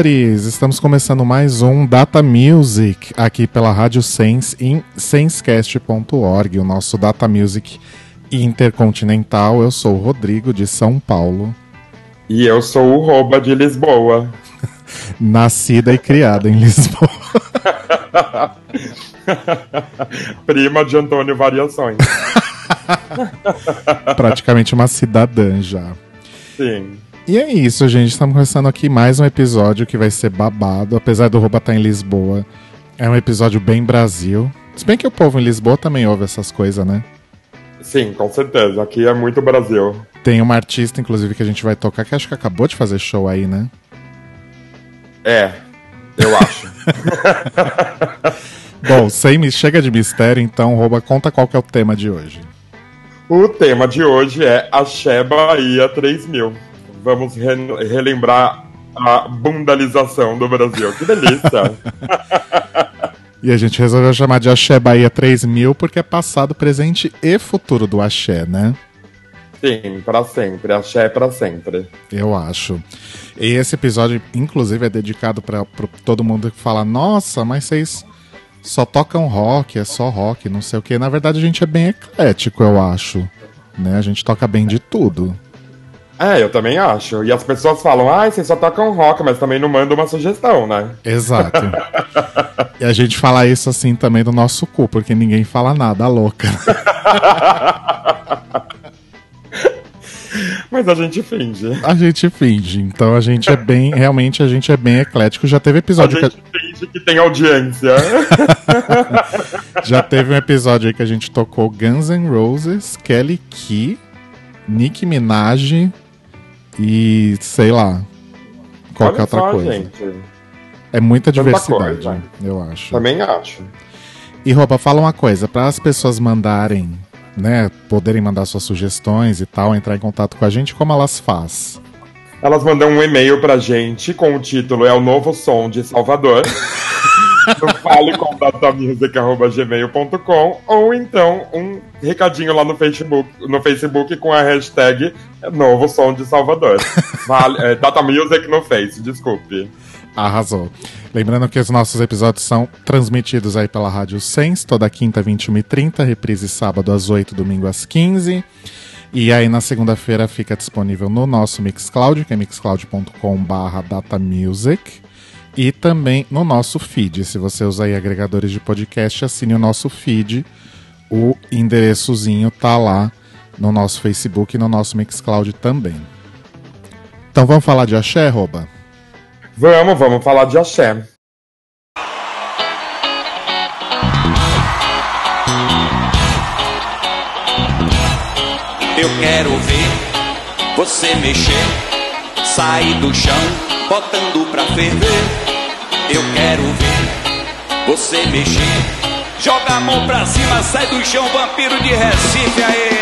Amores! Estamos começando mais um Data Music aqui pela Rádio Sense em sensecast.org, o nosso Data Music intercontinental. Eu sou o Rodrigo de São Paulo, E eu sou o Roba de Lisboa. nascida e criada em Lisboa. Prima de Antônio Variações. Praticamente uma cidadã já. Sim. E é isso, gente. Estamos começando aqui mais um episódio que vai ser babado. Apesar do Rouba estar em Lisboa, é um episódio bem Brasil. Se bem que o povo em Lisboa também ouve essas coisas, né? Sim, com certeza. Aqui é muito Brasil. Tem uma artista, inclusive, que a gente vai tocar, que acho que acabou de fazer show aí, né? É, eu acho. Bom, sem me chega de mistério, então, Rouba, conta qual que é o tema de hoje. o tema de hoje é Axé Bahia 3000. Vamos re- relembrar a bundalização do Brasil. Que delícia! E a gente resolveu chamar de Axé Bahia 3000 porque é passado, presente e futuro do Axé, né? Sim, pra sempre. Axé pra sempre. Eu acho. E esse episódio, inclusive, é dedicado para todo mundo que fala: Nossa, mas vocês só tocam rock, é só rock, não sei o quê. Na verdade, a gente é bem eclético, eu acho. Né? A gente toca bem de tudo. É, eu também acho. E as pessoas falam, ai, vocês só tocam rock, mas também não mandam uma sugestão, né? Exato. e a gente fala isso assim também do nosso cu, porque ninguém fala nada, louca. Mas a gente finge. A gente finge. Então a gente é bem, realmente a gente é bem eclético. Já teve episódio que a- gente finge que tem audiência. já teve um episódio aí que a gente tocou Guns N' Roses, Kelly Key, Nicki Minaj e sei lá. Qualquer outra coisa. gente. É muita diversidade, coisa. eu acho. Também acho. E Roupa, fala uma coisa, para as pessoas mandarem, né, poderem mandar suas sugestões e tal, entrar em contato com a gente, como elas faz? Elas mandam um e-mail pra gente com o título É o Novo Som de Salvador. no falecomdatamusic.gmail.com ou então um recadinho lá no Facebook, no Facebook com a hashtag Novo Som de Salvador. Vale, é, Data Music no Face, desculpe. Arrasou. Lembrando que os nossos episódios são transmitidos aí pela Rádio Sens, toda quinta, 21h30, reprise sábado às 8, domingo às 15 E aí na segunda-feira fica disponível no nosso Mixcloud, que é mixcloud.com.br datamusic. E também no nosso feed. Se você usa aí agregadores de podcast, assine o nosso feed. O endereçozinho tá lá no nosso Facebook e no nosso Mixcloud também. Então vamos falar de axé, Roba? Vamos, vamos falar de axé. Eu quero ver você mexer, sair do chão, botando pra ferver. Eu quero ver você mexer, joga a mão pra cima, sai do chão, vampiro de Recife, aê!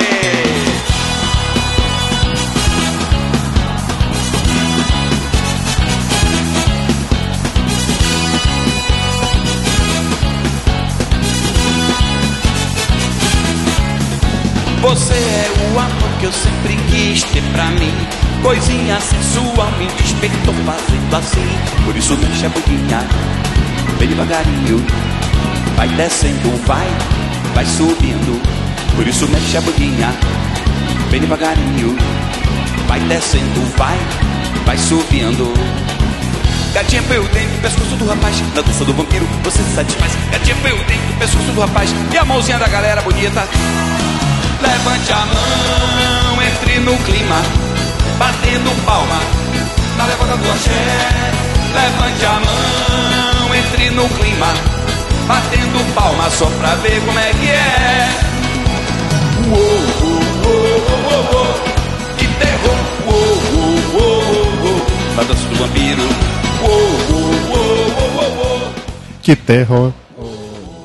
Você é o amor que eu sempre quis ter pra mim. Coisinha sensual me despertou fazendo assim. Por isso mexe a boquinha, bem devagarinho. Vai descendo, vai, vai subindo. Por isso mexe a boquinha, bem devagarinho. Vai descendo, vai, vai subindo. Gatinha foi o dente, pescoço do rapaz Na dança do vampiro, você se satisfaz Gatinha foi o dente, pescoço do rapaz E a mãozinha da galera bonita Levante a mão, entre no clima, batendo palma na levada do axé. Levante a mão, entre no clima, batendo palma só pra ver como é que é. Uou, uou, uou, uou, uou, que terror! Uou, uou, uou, uou, na dança do vampiro. Uou, uou, uou, uou, uou. Que terror.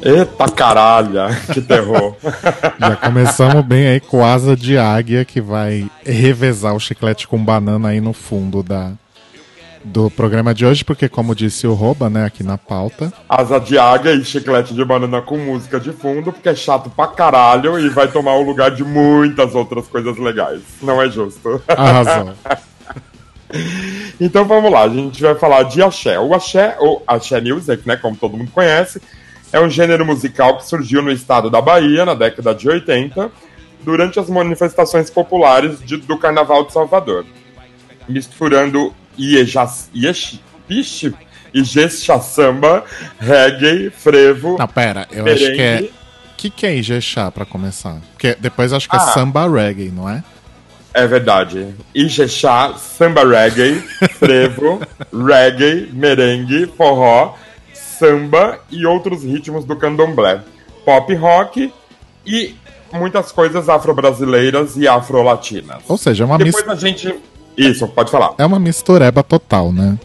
Eita caralha, que terror. Já começamos bem aí com asa de águia que vai revezar o chiclete com banana aí no fundo da, do programa de hoje, porque como disse o Roba, né, aqui na pauta. Asa de águia e chiclete de banana com música de fundo, porque é chato pra caralho e vai tomar o lugar de muitas outras coisas legais. Não é justo. Arrasou. então vamos lá, a gente vai falar de axé. O axé, ou axé music, né, como todo mundo conhece, é um gênero musical que surgiu no estado da Bahia na década de 80, durante as manifestações populares de, do Carnaval de Salvador, misturando Iejas, Iesh, Ixi, Ijexá samba, reggae, frevo. Não, pera, eu merengue. acho que é. O que, que é Ijexá pra começar? Porque depois acho que é ah, é samba reggae, não é? É verdade. Ijexá, samba reggae, frevo, reggae, merengue, forró, samba e outros ritmos do candomblé, pop rock e muitas coisas afro-brasileiras e afro-latinas. Ou seja, é uma Depois mis... a gente. Isso, pode falar. É uma mistureba total, né?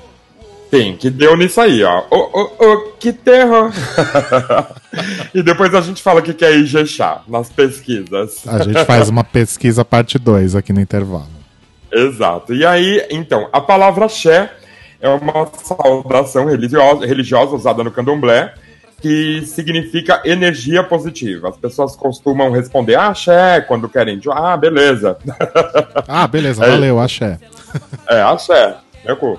Sim, que deu nisso aí, ó. Ô, ô, ô, que terra! e depois a gente fala o que é Ijexá nas pesquisas. A gente faz uma pesquisa parte 2 aqui no intervalo. Exato. E aí, então, a palavra xé é uma saudação religiosa, religiosa usada no candomblé que significa energia positiva. As pessoas costumam responder axé quando querem. Ah, beleza. Ah, beleza, é, valeu, axé. É, axé, meu cu.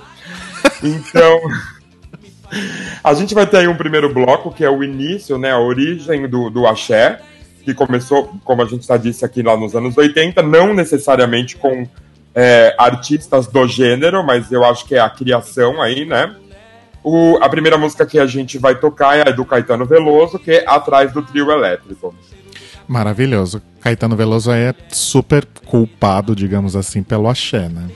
Então, a gente vai ter aí um primeiro bloco, que é o início, né, a origem do, do axé, que começou, como a gente já disse aqui lá nos anos 80, não necessariamente com é, artistas do gênero, mas eu acho que é a criação aí, né? O, a primeira música que a gente vai tocar é a do Caetano Veloso, que é Atrás do Trio Elétrico. Maravilhoso. Caetano Veloso é super culpado, digamos assim, pelo axé, né?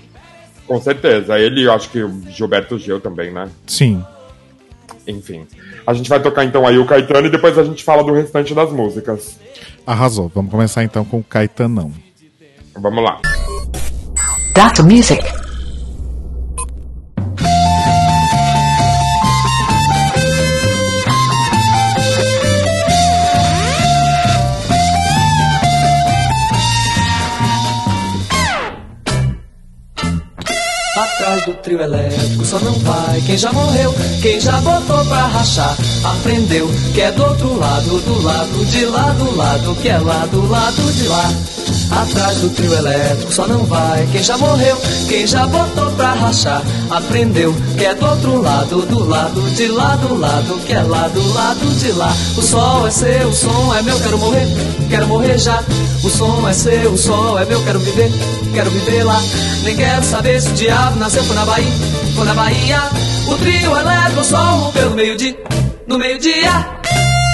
Com certeza. Ele, eu acho que o Gilberto Gil também, né? Sim. Enfim. A gente vai tocar então aí o Caetano e depois a gente fala do restante das músicas. Arrasou. Vamos começar então com o Caetanão. Vamos lá. Data Music. Do trio elétrico só não vai quem já morreu, quem já botou pra rachar, aprendeu que é do outro lado, do lado de lá, do lado que é lá, do lado de lá. Atrás do trio elétrico só não vai quem já morreu, quem já botou pra rachar, aprendeu que é do outro lado, do lado de lá, do lado que é lá, do lado de lá. O sol é seu, o som é meu, quero morrer, quero morrer já. O som é seu, o sol é meu, quero viver, quero viver lá. Nem quero saber se o diabo nasceu foi na Bahia, foi na Bahia. O trio elétrico só rompeu no meio-dia, no meio-dia.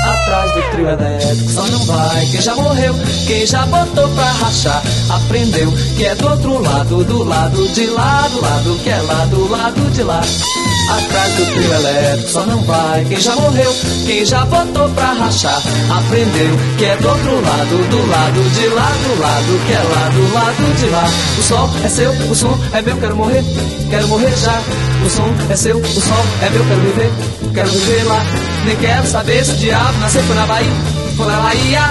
Atrás do trio elétrico só não vai quem já morreu, quem já botou pra rachar. Aprendeu que é do outro lado, do lado de lá, do lado que é lá, do lado de lá. Atrás do trio elétrico só não vai quem já morreu, quem já botou pra rachar. Aprendeu que é do outro lado, do lado de lá, do lado que é lá, do lado de lá. O sol é seu, o som é meu, quero morrer, quero morrer já. O som é seu, o sol é meu, quero viver, quero viver lá. Nem quero saber se o diabo nasceu foi na Bahia, foi na Bahia.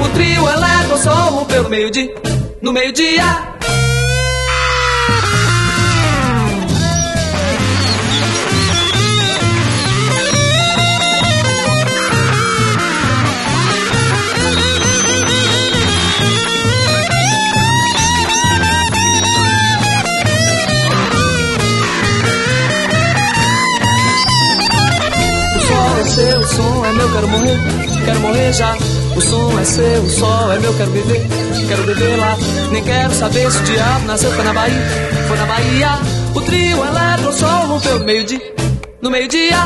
O trio elétrico só rompeu no meio-dia, no meio-dia. Seu, o som é meu, quero morrer, quero morrer já. O som é seu, o sol é meu, quero viver, quero viver lá. Nem quero saber se o diabo nasceu, foi na Bahia, foi na Bahia. O trio elétrico só rompeu no meio-dia, no meio-dia.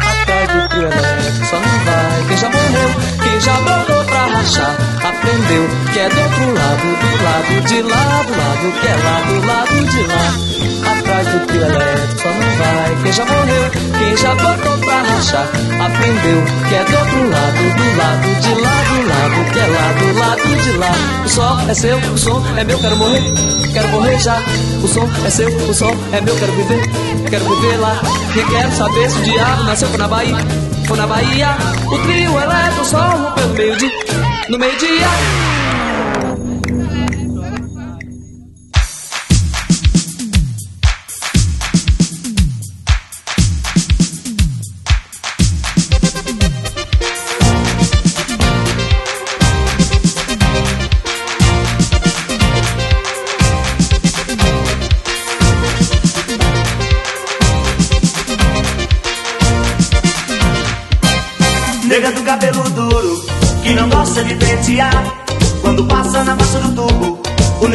Atrás do trio elétrico só não vai quem já morreu, quem já botou pra rachar. Aprendeu que é do outro lado, do lado de lá, do lado que é lá, do lado de lá atrás do trio elétrico só não vai quem já morreu, quem já botou pra rachar. Aprendeu que é do outro lado, do lado de lá, do lado que é lá, do lado de lá. O sol é seu, o som é meu, quero morrer, quero morrer já. O som é seu, o som é meu, quero viver, quero viver lá. Nem quero saber se o diabo nasceu na Bahia ou na Bahia. O trio eletro só rompeu no meio-dia. No meio-dia.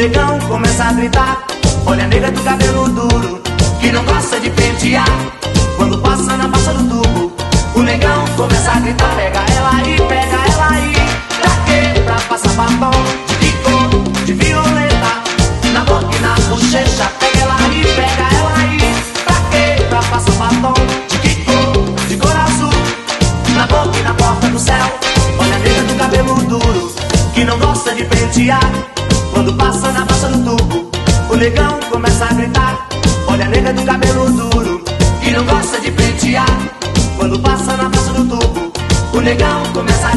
Negão começa a gritar. Olha a nega do cabelo duro, que não gosta de pentear. Quando passa na baixa do tubo, o negão começa a gritar. Pega ela aí, pega ela aí. Pra quê? Pra passar batom de cor, de violeta. Na boca e na bochecha. Pega ela aí, Quando passa na baixa do tubo, o negão começa a gritar. Olha a nega do cabelo duro, que não gosta de pentear. Quando passa na baixa do tubo, o negão começa a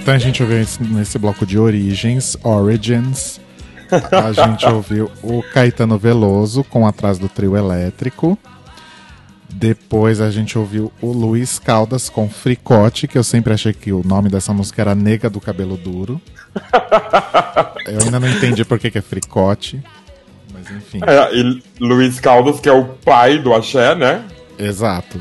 Então a gente ouviu nesse bloco de Origens, Origins. A gente ouviu o Caetano Veloso com Atrás do Trio Elétrico. Depois a gente ouviu o Luiz Caldas com Fricote, que eu sempre achei que o nome dessa música era Nega do Cabelo Duro. eu ainda não entendi por que, que é Fricote, mas enfim. É, e Luiz Caldas, que é o pai do axé, né? Exato.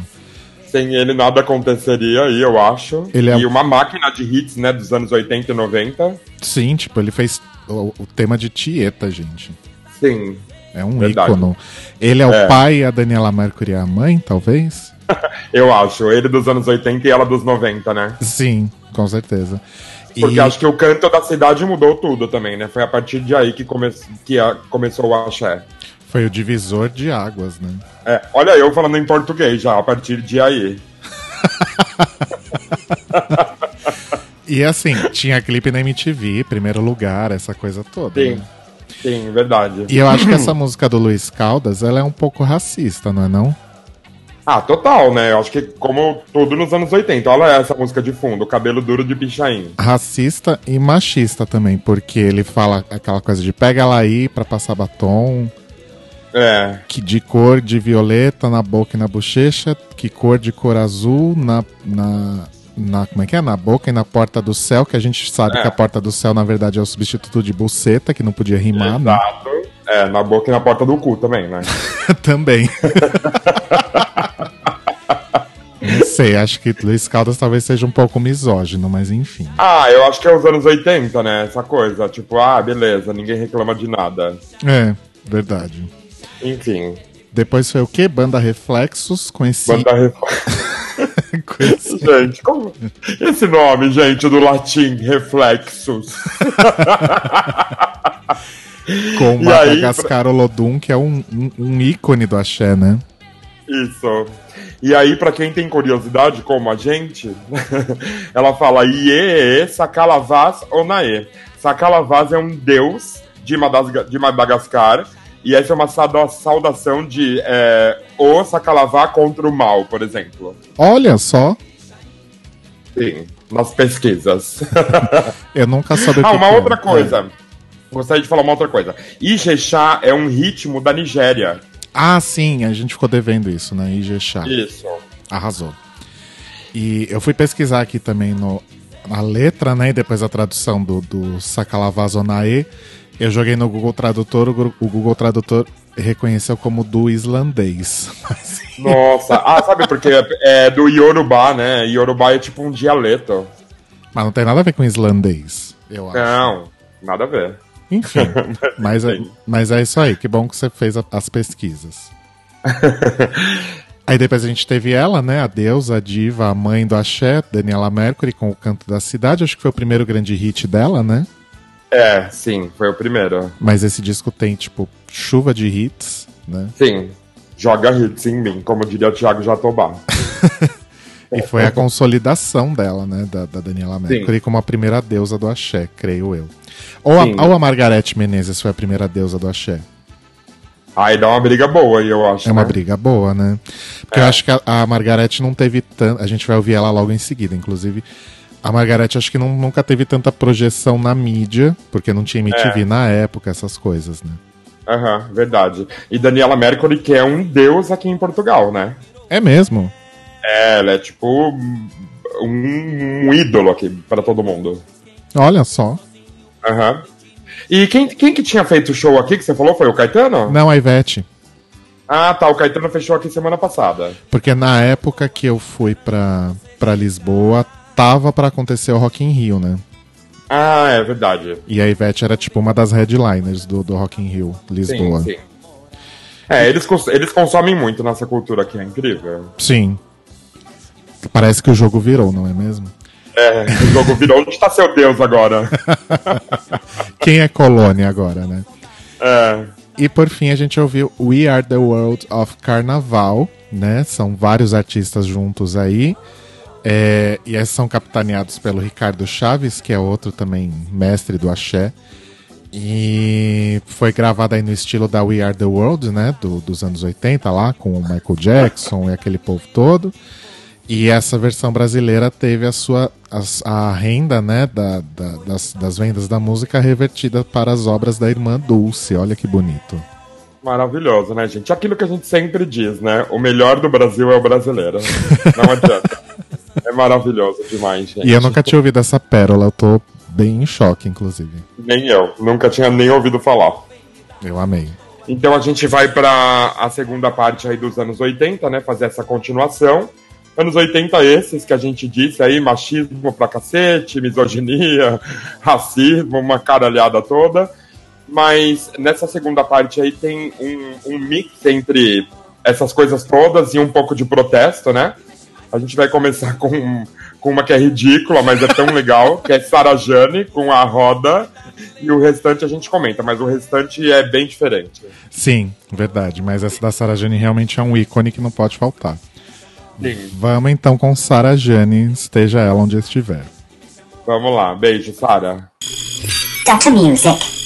Sem ele nada aconteceria aí, eu acho. Ele é... E uma máquina de hits, né, dos anos 80 e 90. Sim, tipo, ele fez o, o tema de Tieta, gente. Sim. É um Verdade. ícono. Ele é, é, o pai, a Daniela Mercury é a mãe, talvez? eu acho. Ele dos anos 80 e ela dos 90, né? Sim, com certeza. Porque e... acho que o canto da cidade mudou tudo também, né? Foi a partir de aí que, come... que a... começou o axé. Foi o divisor de águas, né? É, olha eu falando em português já, a partir de aí. e assim, tinha clipe na MTV, primeiro lugar, essa coisa toda. Sim. Né? Sim, verdade. E eu acho que essa música do Luiz Caldas, ela é um pouco racista, não é não? Ah, total, né? Eu acho que como tudo nos anos 80. Olha essa música de fundo, Cabelo Duro de Pichain. Racista e machista também, porque ele fala aquela coisa de pega ela aí pra passar batom. É, que de cor de violeta na boca e na bochecha, que cor de cor azul na, na, na como é que é? Na boca e na porta do céu, que a gente sabe É. que a porta do céu na verdade é o substituto de buceta, que não podia rimar, né? exato. É, na boca e na porta do cu também, né? também. não sei, acho que Luiz Caldas talvez seja um pouco misógino, mas enfim. Ah, eu acho que é os anos 80, né? Essa coisa. Tipo, ah, beleza, ninguém reclama de nada. É, verdade. Enfim, Depois foi o quê? Banda Reflexos, esse, banda reflexo. com esse Gente, como. Esse nome, gente, do latim, reflexos. com E Madagascar Olodum, que é um, um, um ícone do axé, né? Isso. E aí, pra quem tem curiosidade, como a gente, ela fala Iê, Sakalavaz Onaê. Sakalavaz é um deus de, de Madagascar. E essa é uma sauda- saudação de é, o Sakalavá contra o mal, por exemplo. Olha só, Sim, nas pesquisas. eu nunca soube o ah, uma que é. outra coisa. Gostaria de falar uma outra coisa. Ijexá é um ritmo da Nigéria. Ah, sim, a gente ficou devendo isso, né? Ijexá. Isso. Arrasou. E eu fui pesquisar aqui também no, na letra, né? E depois a tradução do, do Sakalavazonae. Eu joguei no Google Tradutor, o, Google Tradutor reconheceu como do islandês. Nossa, ah, sabe porque é do Yorubá, né? Yorubá é tipo um dialeto. mas não tem nada a ver com islandês, eu acho. Não, nada a ver. Enfim, mas, é, mas é isso aí. Que bom que você fez a- as pesquisas. Aí depois a gente teve ela, né? A deusa, a diva, a mãe do axé, Daniela Mercury, com o Canto da Cidade. Acho que foi o primeiro grande hit dela, né? É, sim, foi o primeiro. Mas esse disco tem, tipo, chuva de hits, né? Sim, joga hits em mim, como diria Thiago Jatobá. E foi a consolidação dela, né? Da, da Daniela Mercury como a primeira deusa do axé, creio eu. Ou Sim. a, ou a Margarete Menezes foi a primeira deusa do axé. Aí dá uma briga boa, eu acho. É uma né? briga boa, né? Porque eu acho que a, a Margarete não teve tanto. A gente vai ouvir ela logo em seguida, inclusive. A Margarete acho que não- nunca teve tanta projeção na mídia, porque não tinha MTV É. na época, essas coisas, né? Aham, verdade. E Daniela Mercury, que é um deus aqui em Portugal, né? É mesmo. É, ela é tipo um, um ídolo aqui para todo mundo. Olha só. Aham. E quem, quem que tinha feito o show aqui que você falou? Foi o Caetano? Não, a Ivete. Ah, tá. O Caetano fechou aqui semana passada. Porque na época que eu fui pra, pra Lisboa, tava pra acontecer o Rock in Rio, né? Ah, é verdade. E a Ivete era tipo uma das headliners do, do Rock in Rio, Lisboa. Sim, sim. É, eles, cons- eles consomem muito nossa cultura aqui, é incrível. Sim. Parece que o jogo virou, não é mesmo? É, o jogo virou. Onde está seu Deus agora? Quem é colônia agora, né? É. E por fim a gente ouviu We Are the World of Carnaval, né? São vários artistas juntos aí. É, e esses são capitaneados pelo Ricardo Chaves, que é outro também mestre do axé. E foi gravado aí no estilo da We Are the World, né? do- dos anos 80 lá, com o Michael Jackson e aquele povo todo. E essa versão brasileira teve a sua as- a, renda, né, da, da- das, das vendas da música revertida para as obras da irmã Dulce. Olha que bonito. Maravilhoso, né, gente? Aquilo que a gente sempre diz, né? O melhor do Brasil é o brasileiro. Não adianta. Maravilhoso demais, gente. E eu nunca tinha ouvido essa pérola, eu tô bem em choque, inclusive. Nem eu. Nunca tinha nem ouvido falar. Eu amei. Então a gente vai para a segunda parte aí dos anos 80, né? Fazer essa continuação. Anos 80 esses que a gente disse aí, machismo pra cacete, misoginia, racismo, uma caralhada toda. Mas nessa segunda parte aí tem um, um mix entre essas coisas todas e um pouco de protesto, né? A gente vai começar com, com uma que é ridícula, mas é tão legal, que é Sarah Jane com a roda, e o restante a gente comenta, mas o restante é bem diferente. Sim, verdade. Mas essa da Sarah Jane realmente é um ícone que não pode faltar. Sim. Vamos então com Sarah Jane, esteja ela onde estiver. Vamos lá, beijo, Sara. Dr. Music.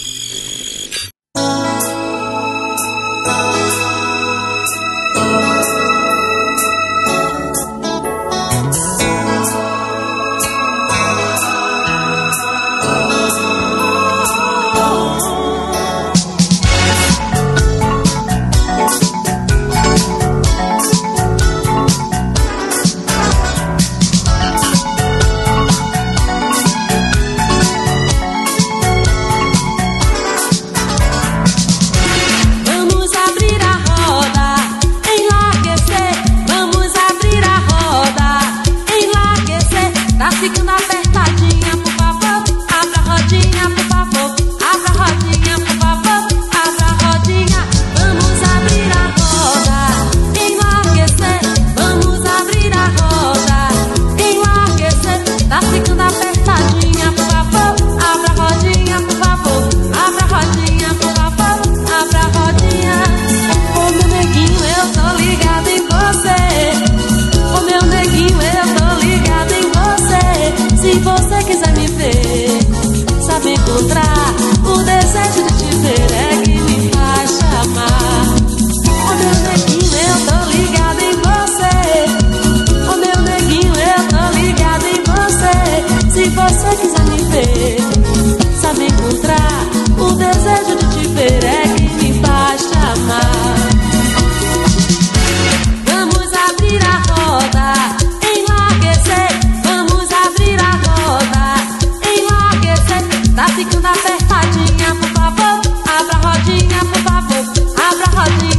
Tá Na segunda apertadinha, por favor. Abra a rodinha, por favor. Abra a rodinha.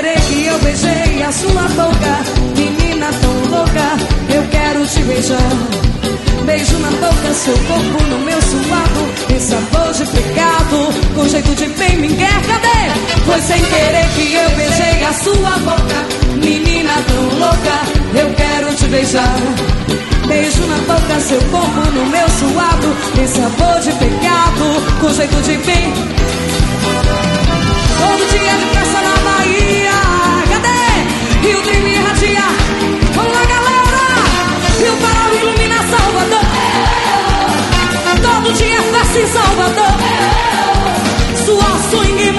querer que eu beijei a sua boca, menina tão louca, eu quero te beijar. Beijo na boca, seu corpo no meu suado, esse sabor de pecado, com jeito de bem me quer, cadê? Foi sem querer que eu beijei a sua boca, menina tão louca, eu quero te beijar. Beijo na boca, seu corpo no meu suado, esse sabor de pecado, com jeito de bem. Todo dia de graça na filtro e me irradiar. Olá, galera! Meu farol ilumina Salvador. Todo dia é festa em Salvador. Sua sonho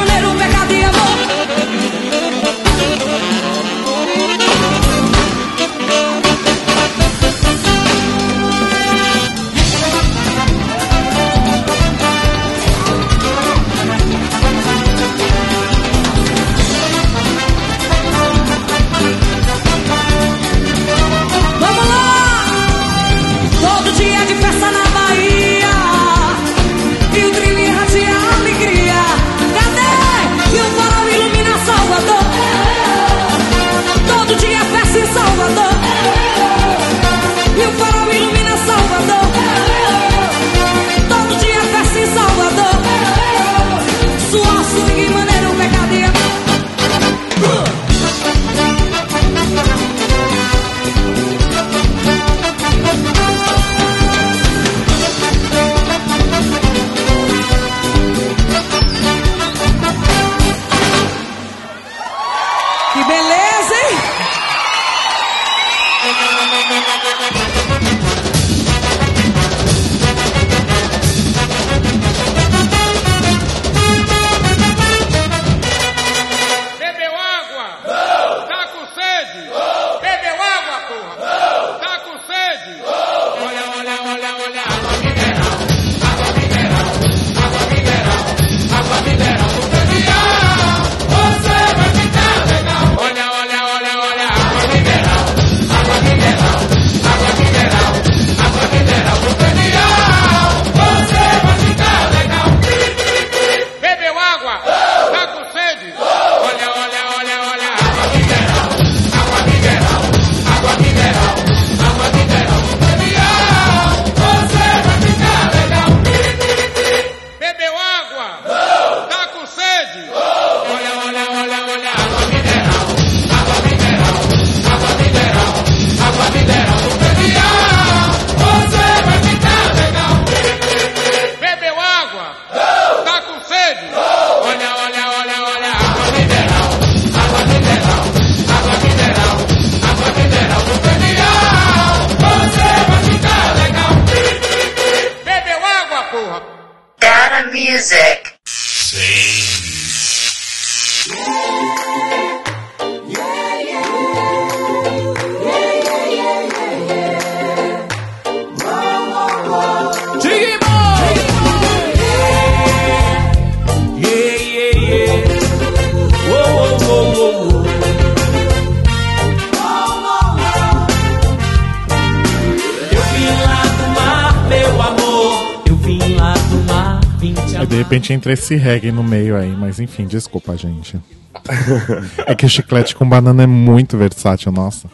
entra esse reggae no meio aí, mas enfim, desculpa, gente. É que o chiclete com banana é muito versátil, nossa.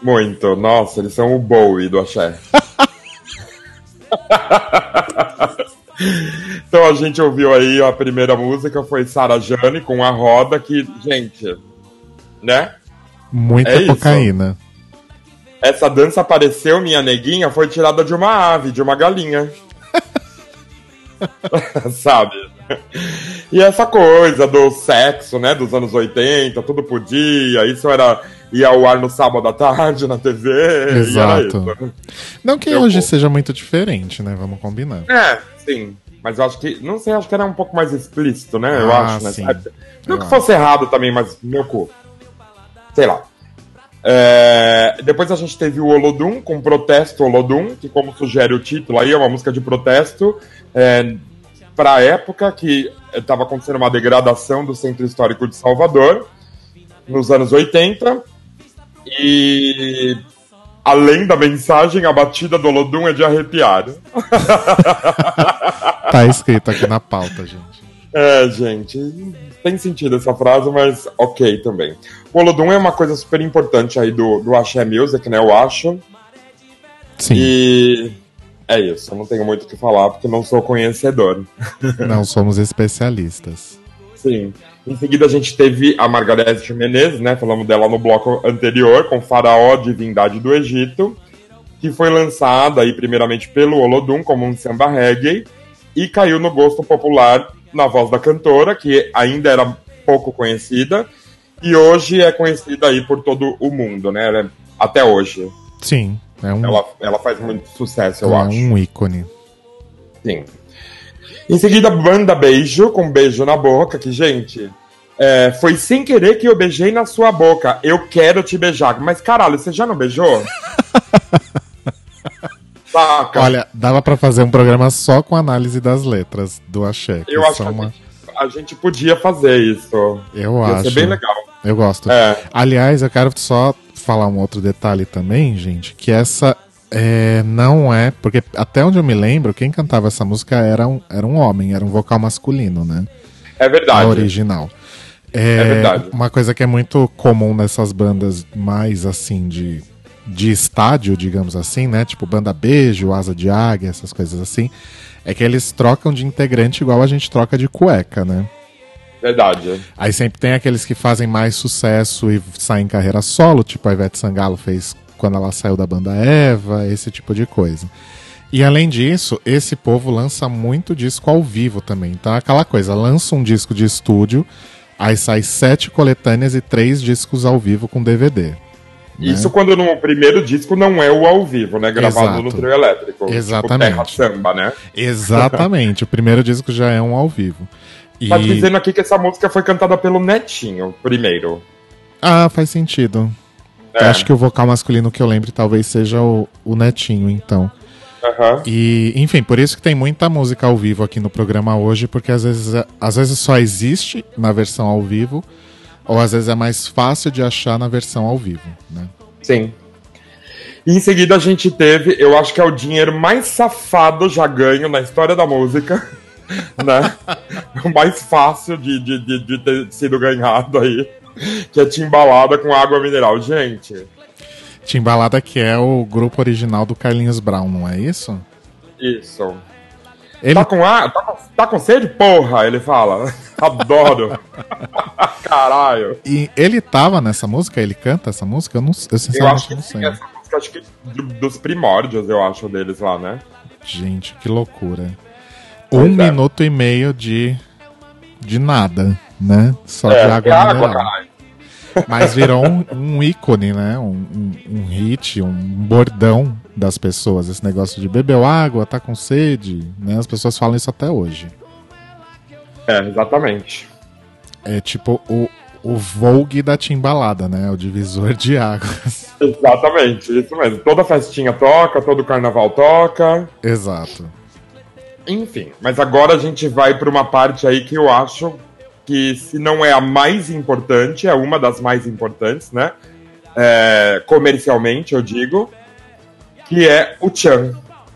Muito. Nossa, eles são o Bowie do Axé. então a gente ouviu aí a primeira música, foi Sara Jane com a roda, que, gente, né? Muita É isso. cocaína. Essa dança apareceu, minha neguinha, foi tirada de uma ave, de uma galinha. Sabe? E essa coisa do sexo, né, dos anos 80, tudo podia, isso era ia ao ar no sábado à tarde na TV. Exato. isso. Não que Eu hoje vou. seja muito diferente, né? Vamos combinar. É, sim. Mas eu acho que, não sei, acho que era um pouco mais explícito, né? Eu Ah, acho, época. Não Eu que fosse errado também, mas meu cu. Sei lá. É, depois a gente teve o Olodum com Protesto Olodum, que como sugere o título aí, é uma música de protesto é, para a época que estava acontecendo uma degradação do Centro Histórico de Salvador, nos anos 80. E além da mensagem, a batida do Olodum é de arrepiar. Tá escrito aqui na pauta, gente. É, gente, tem sentido essa frase, mas ok também. O Olodum é uma coisa super importante aí do, do Axé Music, né? Eu acho. Sim, E é isso, eu não tenho muito o que falar porque não sou conhecedor. não somos especialistas. Sim. Em seguida a gente teve a Margareth Menezes, né? Falamos dela no bloco anterior, com Faraó, Divindade do Egito, que foi lançada aí primeiramente pelo Olodum como um samba reggae e caiu no gosto popular na voz da cantora, que ainda era pouco conhecida e hoje é conhecida aí por todo o mundo, né? É- até hoje. Sim, é um, Ela, ela faz muito sucesso, eu é acho. um ícone. Sim. Em seguida, Banda Beijo, com beijo na boca, que, gente, é, foi sem querer que eu beijei na sua boca. Eu quero te beijar. Mas, caralho, você já não beijou? Saca? Olha, dava pra fazer um programa só com análise das letras do Axé. eu acho que a, uma- gente, a gente podia fazer isso. Eu Ia acho. ser bem legal. Eu gosto. É. Aliás, eu quero só falar um outro detalhe também, gente, que essa é, não é. Porque até onde eu me lembro, quem cantava essa música era um, era um homem, era um vocal masculino, né? É A verdade. original. É, É verdade. Uma coisa que é muito comum nessas bandas mais assim de, de estádio, digamos assim, né? Tipo banda beijo, asa de águia, essas coisas assim. É que eles trocam de integrante igual a gente troca de cueca, né? Verdade. Aí sempre tem aqueles que fazem mais sucesso e saem em carreira solo, tipo a Ivete Sangalo fez quando ela saiu da banda Eva, esse tipo de coisa. E além disso, esse povo lança muito disco ao vivo também. Então é aquela coisa, lança um disco de estúdio, aí sai sete coletâneas e três discos ao vivo com DVD. Né? Isso quando no primeiro disco não é o ao vivo, né? Gravado Exato. no trio elétrico. Exatamente. Tipo terra samba, né? Exatamente, o primeiro disco já é um ao vivo. E... Tá dizendo aqui que essa música foi cantada pelo Netinho, primeiro. Ah, faz sentido. É. Acho que o vocal masculino que eu lembre talvez seja o, o Netinho, então. Aham. E, enfim, por isso que tem muita música ao vivo aqui no programa hoje, porque às vezes, às vezes só existe na versão ao vivo, ou às vezes é mais fácil de achar na versão ao vivo, né? Sim. E em seguida a gente teve, eu acho que é o dinheiro mais safado já ganho na história da música, né? o mais fácil de, de, de, de ter sido ganhado aí, que é Timbalada com água mineral. Gente, Timbalada que é o grupo original do Carlinhos Brown, não é isso? isso. Ele, Tá com, a, tá, com, tá com sede? Porra, ele fala. Adoro. Caralho. e ele tava nessa música? Ele canta essa música? Eu, não, eu Eu sinceramente acho que não sei. essa música acho que do- dos primórdios, eu acho, deles lá, né? Gente, que loucura. Pois um é. minuto e meio de, de nada, né? Só é, de água é água, mineral. caralho. Mas virou um, um ícone, né? Um, um, um hit, um bordão das pessoas. Esse negócio de bebeu água, tá com sede, né? As pessoas falam isso até hoje. É, exatamente. É tipo o, o Vogue da timbalada, né? O divisor de águas. Exatamente, isso mesmo. Toda festinha toca, todo carnaval toca. Exato. Enfim, mas agora a gente vai para uma parte aí que eu acho que, se não é a mais importante, é uma das mais importantes, né? É, comercialmente, eu digo, que é o Chan.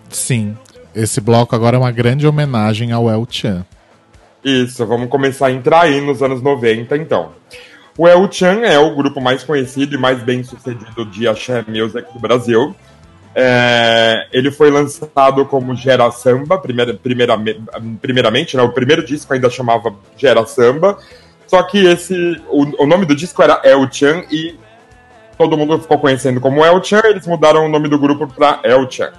Sim. esse bloco agora é uma grande homenagem ao El Chan. Isso, vamos começar a entrar aí nos anos 90, então. O El Chan é o grupo mais conhecido e mais bem sucedido de Axé Music do Brasil. É, ele foi lançado como Gera Samba, primeira, primeira, primeiramente, né, o primeiro disco ainda chamava Gera Samba, só que esse, o, o nome do disco era El Chan e todo mundo ficou conhecendo como El Chan, eles mudaram o nome do grupo para El Chan.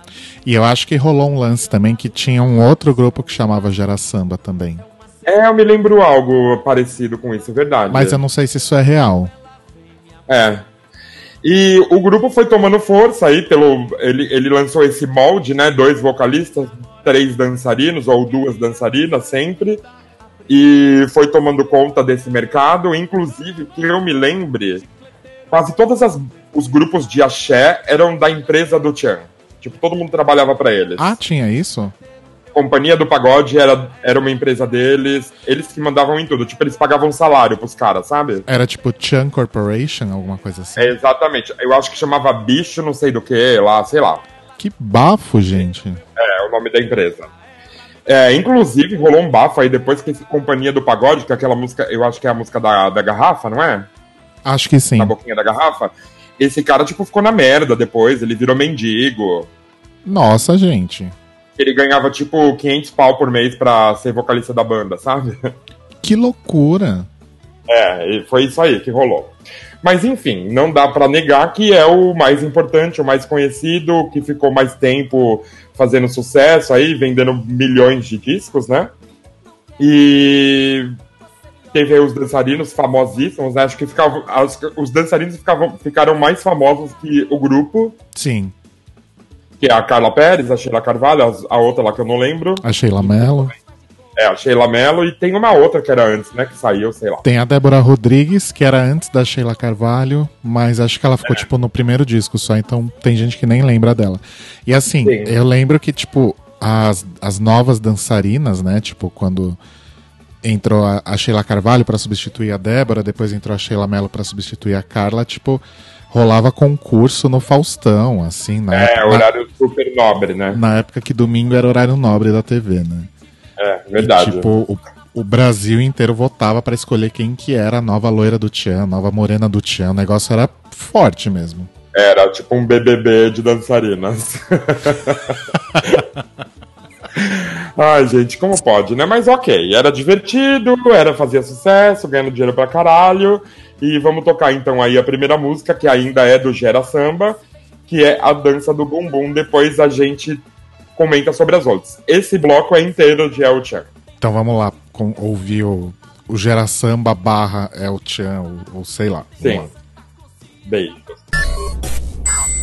E eu acho que rolou um lance também que tinha um outro grupo que chamava Gera Samba também. É, eu me lembro algo parecido com isso, é verdade. Mas eu não sei se isso é real. É. E o grupo foi tomando força aí pelo. Ele, ele lançou esse molde, né? Dois vocalistas, três dançarinos, ou duas dançarinas sempre. E foi tomando conta desse mercado. Inclusive, que eu me lembre, quase todos os grupos de axé eram da empresa do Chan. Tipo, todo mundo trabalhava para eles. Ah, tinha isso? Companhia do Pagode era, era uma empresa deles, eles que mandavam em tudo. Tipo, eles pagavam salário pros caras, sabe? Era tipo Chan Corporation, alguma coisa assim. É, exatamente. Eu acho que chamava Bicho, não sei do que, lá, sei lá. Que bafo, gente. É, o nome da empresa. É, inclusive, rolou um bafo aí depois que esse Companhia do Pagode, que é aquela música, eu acho que é a música da, da garrafa, não é? Acho que sim. Na boquinha da garrafa. Esse cara, tipo, ficou na merda depois, ele virou mendigo. Nossa, gente. Ele ganhava, tipo, 500 pau por mês pra ser vocalista da banda, sabe? Que loucura. É, foi isso aí que rolou. Mas enfim, não dá pra negar que é o mais importante, o mais conhecido, que ficou mais tempo fazendo sucesso aí, vendendo milhões de discos, né? E teve aí os dançarinos famosíssimos, né? Acho que ficavam, as- os dançarinos ficavam, ficaram mais famosos que o grupo, Sim. que é a Carla Pérez, a Sheila Carvalho, as- a outra lá que eu não lembro. A Sheila Mello. É, a Sheila Mello, e tem uma outra que era antes, né? Que saiu, sei lá. Tem a Débora Rodrigues, que era antes da Sheila Carvalho, mas acho que ela ficou, tipo, no primeiro disco só, então tem gente que nem lembra dela. E assim, Sim. eu lembro que, tipo, as, as novas dançarinas, né, tipo, quando entrou a, a Sheila Carvalho pra substituir a Débora, depois entrou a Sheila Mello pra substituir a Carla, tipo, rolava concurso no Faustão, assim, na, É, época, horário super nobre, né? na, na época que domingo era horário nobre da TV, né? É, verdade. E, tipo, o, o Brasil inteiro votava pra escolher quem que era a nova loira do Tchan, a nova morena do Tchan. O negócio era forte mesmo. Era tipo um BBB de dançarinas. Ai, gente, como pode, né? Mas ok, era divertido, era fazia sucesso, ganhando dinheiro pra caralho. E vamos tocar então aí a primeira música, que ainda é do Gera Samba, que é a dança do bumbum. Depois a gente comenta sobre as outras. Esse bloco é inteiro de El Chan. Então vamos lá com- ouvir o, o Gera Samba barra El Chan, ou, ou sei lá. Sim. lá. Beijos.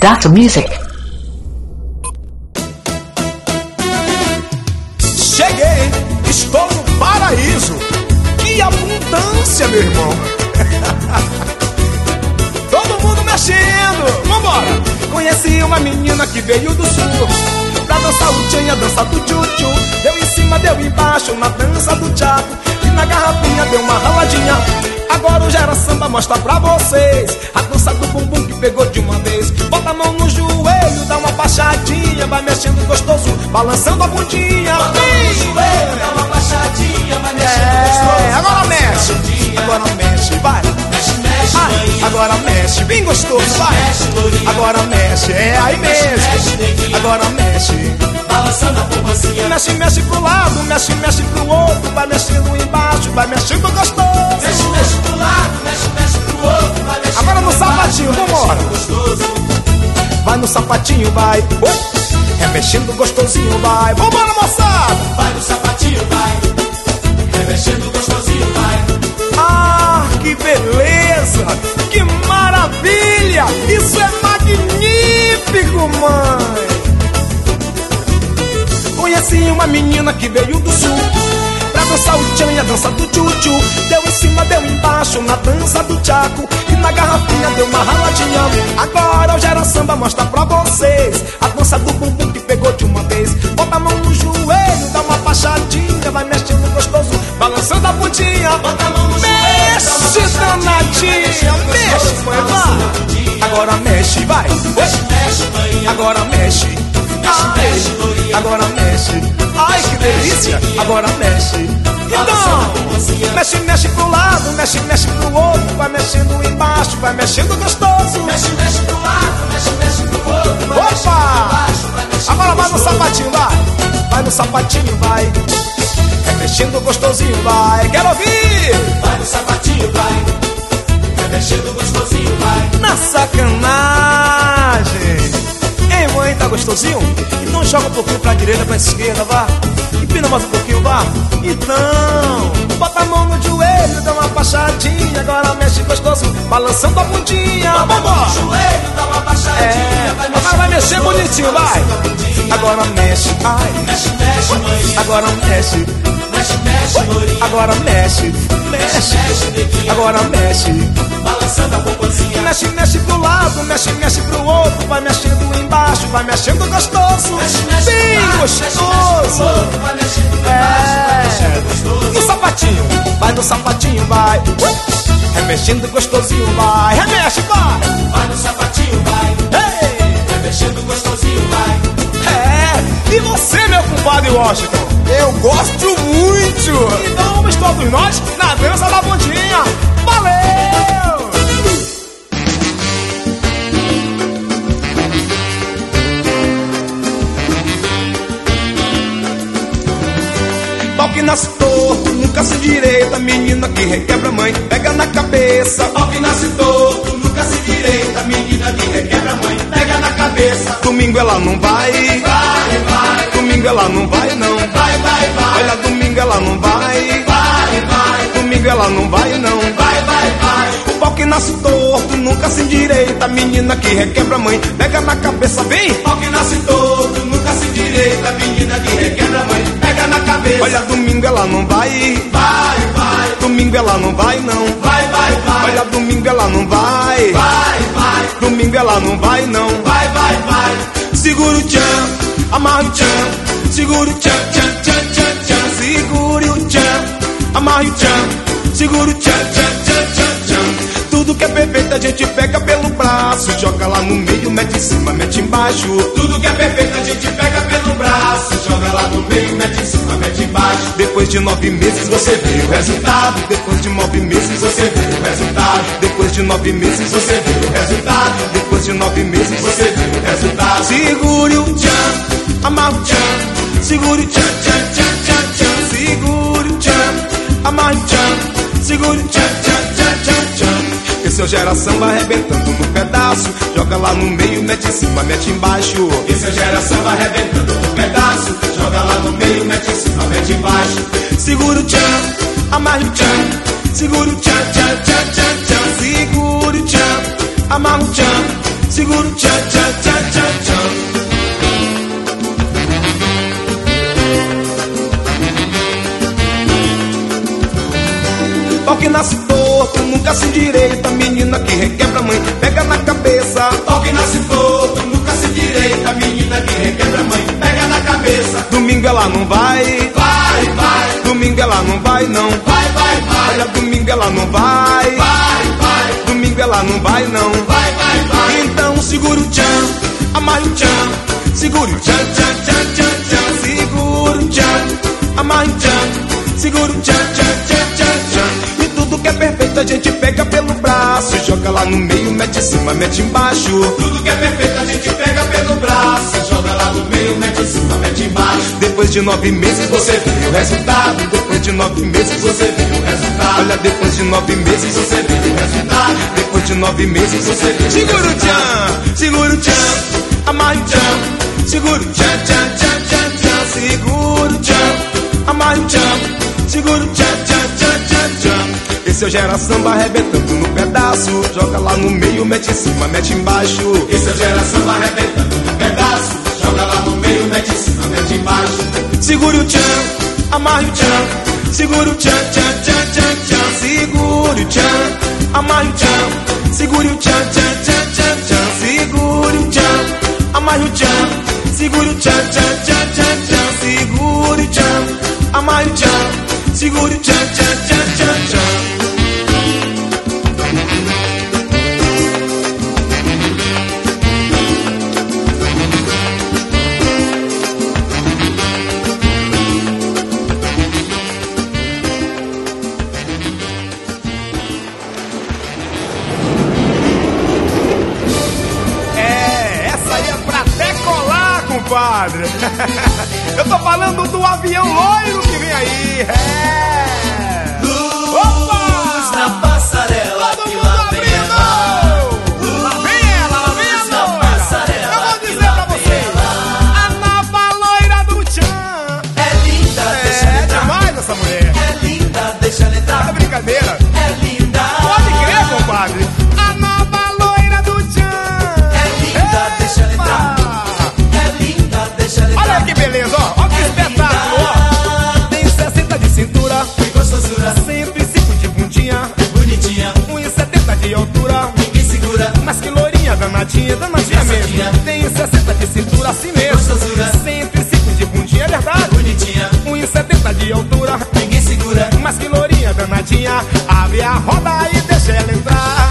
Dr. Music. Cheguei, estou no paraíso. Que abundância, meu irmão. Todo mundo mexendo, vambora. Conheci uma menina que veio do sul. Pra dançar o tchan a dança do tchutchu. Deu em cima, deu embaixo, na dança do tchaco. Na garrafinha deu uma raladinha. Agora o Gera Samba mostra pra vocês A dança do bumbum que pegou de uma vez. Bota a mão no joelho, dá uma baixadinha Vai mexendo gostoso, balançando a bundinha. Bota a mão no joelho, dá uma baixadinha Vai mexendo gostoso, é, agora mexe. Agora mexe, vai. Mexe, mexe, Ai, agora mexe, bem gostoso, vai. Agora mexe, é aí mesmo. Agora mexe. Balançando a bombacinha Mexe, mexe pro lado, mexe, mexe pro outro. Vai mexendo embaixo, vai mexendo gostoso. Mexe, mexe pro lado, mexe, mexe pro outro. Vai mexendo Agora no sapatinho, vambora. Vai no sapatinho, vai. Oi, É mexendo gostosinho, vai. Vambora, moçada. Vai no sapatinho, vai. É mexendo gostosinho, vai. Ah, que beleza Que maravilha Isso é magnífico, mãe. Conheci uma menina que veio do sul Pra dançar o tchan e a dança do tchutchu. Deu em cima, deu embaixo na dança do tchaco. E na garrafinha deu uma raladinha. Agora o Gera Samba mostra pra vocês A dança do bumbum que pegou de uma vez. Bota a mão no joelho, dá uma baixadinha Vai mexendo gostoso, balançando a pontinha Bota a mão no Mexe, danadinha, mexe, vai. Agora mexe, vai. Agora mexe. Ai, agora mexe. Ai, que delícia, agora mexe. Então, mexe, mexe pro lado, mexe, mexe pro outro, vai mexendo embaixo, vai mexendo gostoso. Mexe, mexe pro lado, mexe, mexe pro outro, Opa! Agora vai no sapatinho, vai. Vai no sapatinho, vai. É mexendo gostosinho, vai. Quero ouvir! Vai no sapatinho, vai. Vai mexendo gostosinho, vai. Na sacanagem! Mãe, tá gostosinho? Então joga um pouquinho pra direita, pra esquerda, vá. Empina mais um pouquinho, vá. Então, bota a mão no joelho, dá uma baixadinha. Agora mexe gostoso, balançando a bundinha. Vamos! Joelho, dá uma baixadinha. É, agora vai mexer bonitinho, vai. Agora mexe, ai. Mexe, mexe, mãe. Agora mexe, Mexe, mexe, lourinha. agora mexe, mexe. Mexe, neguinha. Agora mexe. Balançando a popozinha. Mexe, mexe pro lado, mexe, mexe pro outro, vai mexendo embaixo, vai mexendo gostoso, Mexe, mexe bem lado, mexe, mexe gostoso. outro, vai mexendo embaixo, vai mexendo gostoso. No sapatinho, vai no sapatinho, vai. Remexendo gostosinho, vai. Remexe, vai. Vai no sapatinho, vai. Ei, Vai mexendo gostosinho, vai. é. E você, meu compadre Washington? Eu gosto muito. Então vamos todos nós na dança da bundinha. Valeu! Pau que nasce torto, nunca se direita, menina que requebra mãe, pega na cabeça. Pau que nasce torto, nunca se direita. Menina que requebra mãe, pega na cabeça. Domingo ela não vai, Vai, vai, domingo ela não vai não. vai, vai, vai. Olha, domingo ela não vai, Vai, vai, domingo ela não vai não. vai, vai, vai. O pau que nasce torto, nunca se endireita, menina que requebra mãe, pega na cabeça, vem. Pau que nasce torto, nunca se direita. Menina que requebra mãe, pega na cabeça. Olha, domingo ela não vai, Vai, vai, domingo ela não vai não. vai, vai, vai. Olha, domingo ela não vai, Vai, vai, domingo ela não vai não. vai, vai, vai. Segura o tchan, amarra o tchan, segura o tchan, tchan, tchan, tchan, tchan, segure o tchan, amarra o tchan, segura o tchan, tchan, tchan, tchan, tchan. Tudo que é perfeito a gente pega pelo braço, joga lá no meio, mete em cima, mete embaixo. Tudo que é perfeito a gente pega pelo braço, mete em cima, mete embaixo. Depois de nove meses você vê o resultado. Depois de nove meses você vê o resultado. Depois de nove meses você vê o resultado. Depois de nove meses você vê o resultado. Segure o tchan, amarra o tchan. Segure o tchan, tchan, tchan, tchan, tchan. Segure o tchan, amarra o tchan. Segure o tchan, tchan, tchan, tchan, tchan. Esse é o geração arrebentando no pedaço. Joga lá no meio, mete em cima, mete embaixo. Esse é geração vai arrebentando no joga lá no meio, mete em cima, mete embaixo. Segura o tchan, amarra o tchan. Segura o tchan, tchan, tchan, tchan, tchan. Segura o tchan, amarra o tchan. Segura o tchan, tchan, tchan, tchan, tchan. Pau que nasce torto, nunca se endireita. Menina que requebra mãe, pega na cabeça. Pau que nasce torto, nunca se direita. Menina que requebra mãe, cabeça. Domingo ela não vai, Vai, vai, domingo ela não vai não. vai, vai, vai. Olha, domingo ela não vai, Vai, vai, domingo ela não vai não. vai, vai, vai. Então segura o tchan, amarra o tchan, segura o tchan, tchan, tchan, tchan, tchan, segura o tchan, amarra o tchan, segura o tchan, tchan, tchan, tchan, tchan. E tudo que é perfeito a gente pega pelo braço, joga lá no meio, mete em cima, mete embaixo. Tudo que é perfeito a gente pega pelo braço, joga lá no meio, mete em cima, mete embaixo. Depois de nove meses você vê o resultado. Depois de nove meses você vê o resultado. Olha, depois de nove meses você vê o resultado. Depois de nove meses você vê. Segura o tchan, segura o tchan, amarra o tchan, segura o tchan, tchan, tchan, tchan, tchan, segura o tchan, amarra o tchan, segura o tchan, tchan, tchan, tchan, tchan. Esse é o vai arrebentando no pedaço. Joga lá no meio, mete em cima, mete embaixo. Esse é geração vai arrebentando no pedaço, joga lá no meio, mete em cima, mete embaixo. Segura o tchan, amarra o tchan, segura o tchan, tchan, tchan, tchan, tchan, segura o tchan, amarra o tchan, segura o tchan, tchan, tchan, tchan, tchan, segura o tchan, amarra o tchan, segura o tchan, tchan, tchan, tchan, tchan, segura o tchan, amarra o tchan, segure o tchan, tchan, tchan, tchan, É, essa aí é pra decolar, compadre. Eu tô falando do avião loiro que vem aí. É. Mas que lourinha, danadinha, danadinha mesmo. Tenho 60 de cintura assim mesmo. Gostosura 105 de bundinha, é verdade. Bonitinha. 1,70 de altura. Ninguém segura. Mas que lourinha, danadinha. Abre a roda e deixa ela entrar.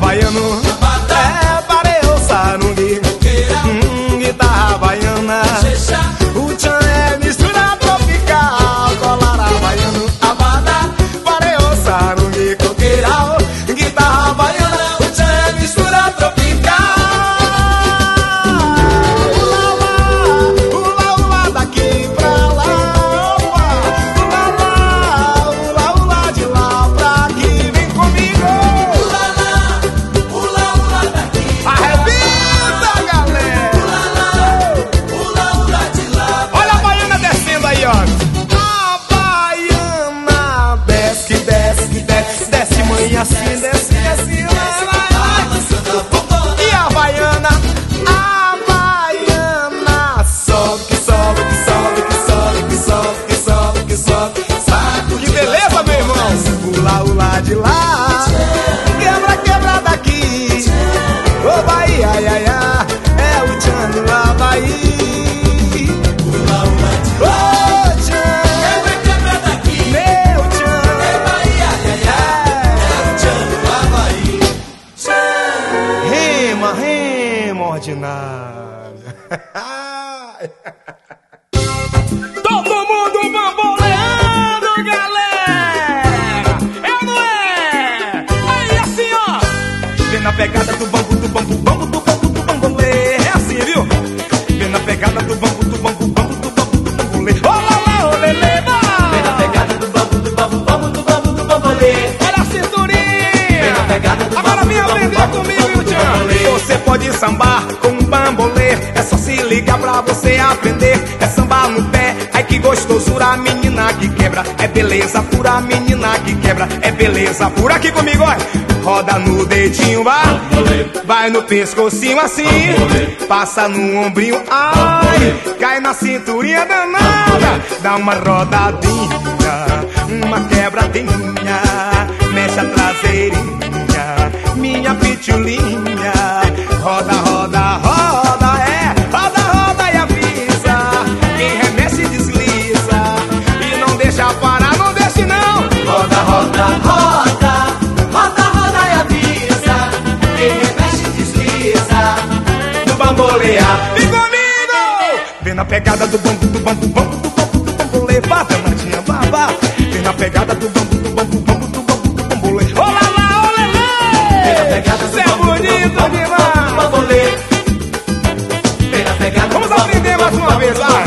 havaiano. Beleza pura aqui comigo, olha. Roda no dedinho, vai. Vai no pescocinho assim. Passa no ombrinho, ai. Cai na cinturinha danada. Dá uma rodadinha, uma quebradinha. Mexe a traseirinha, minha pitulinha. Roda, roda, roda, na pegada do bambu, do bambu, bambu, do bambu, do bambolê. Vá, danadinha, vá, vá. Vem na pegada do bambu, do bambu, bambu, do bambu, do bambolê. Olá lá, olê, lê! Vem na pegada do bambu, bonito demais! bambolê. Vamos aprender mais uma vez, vai!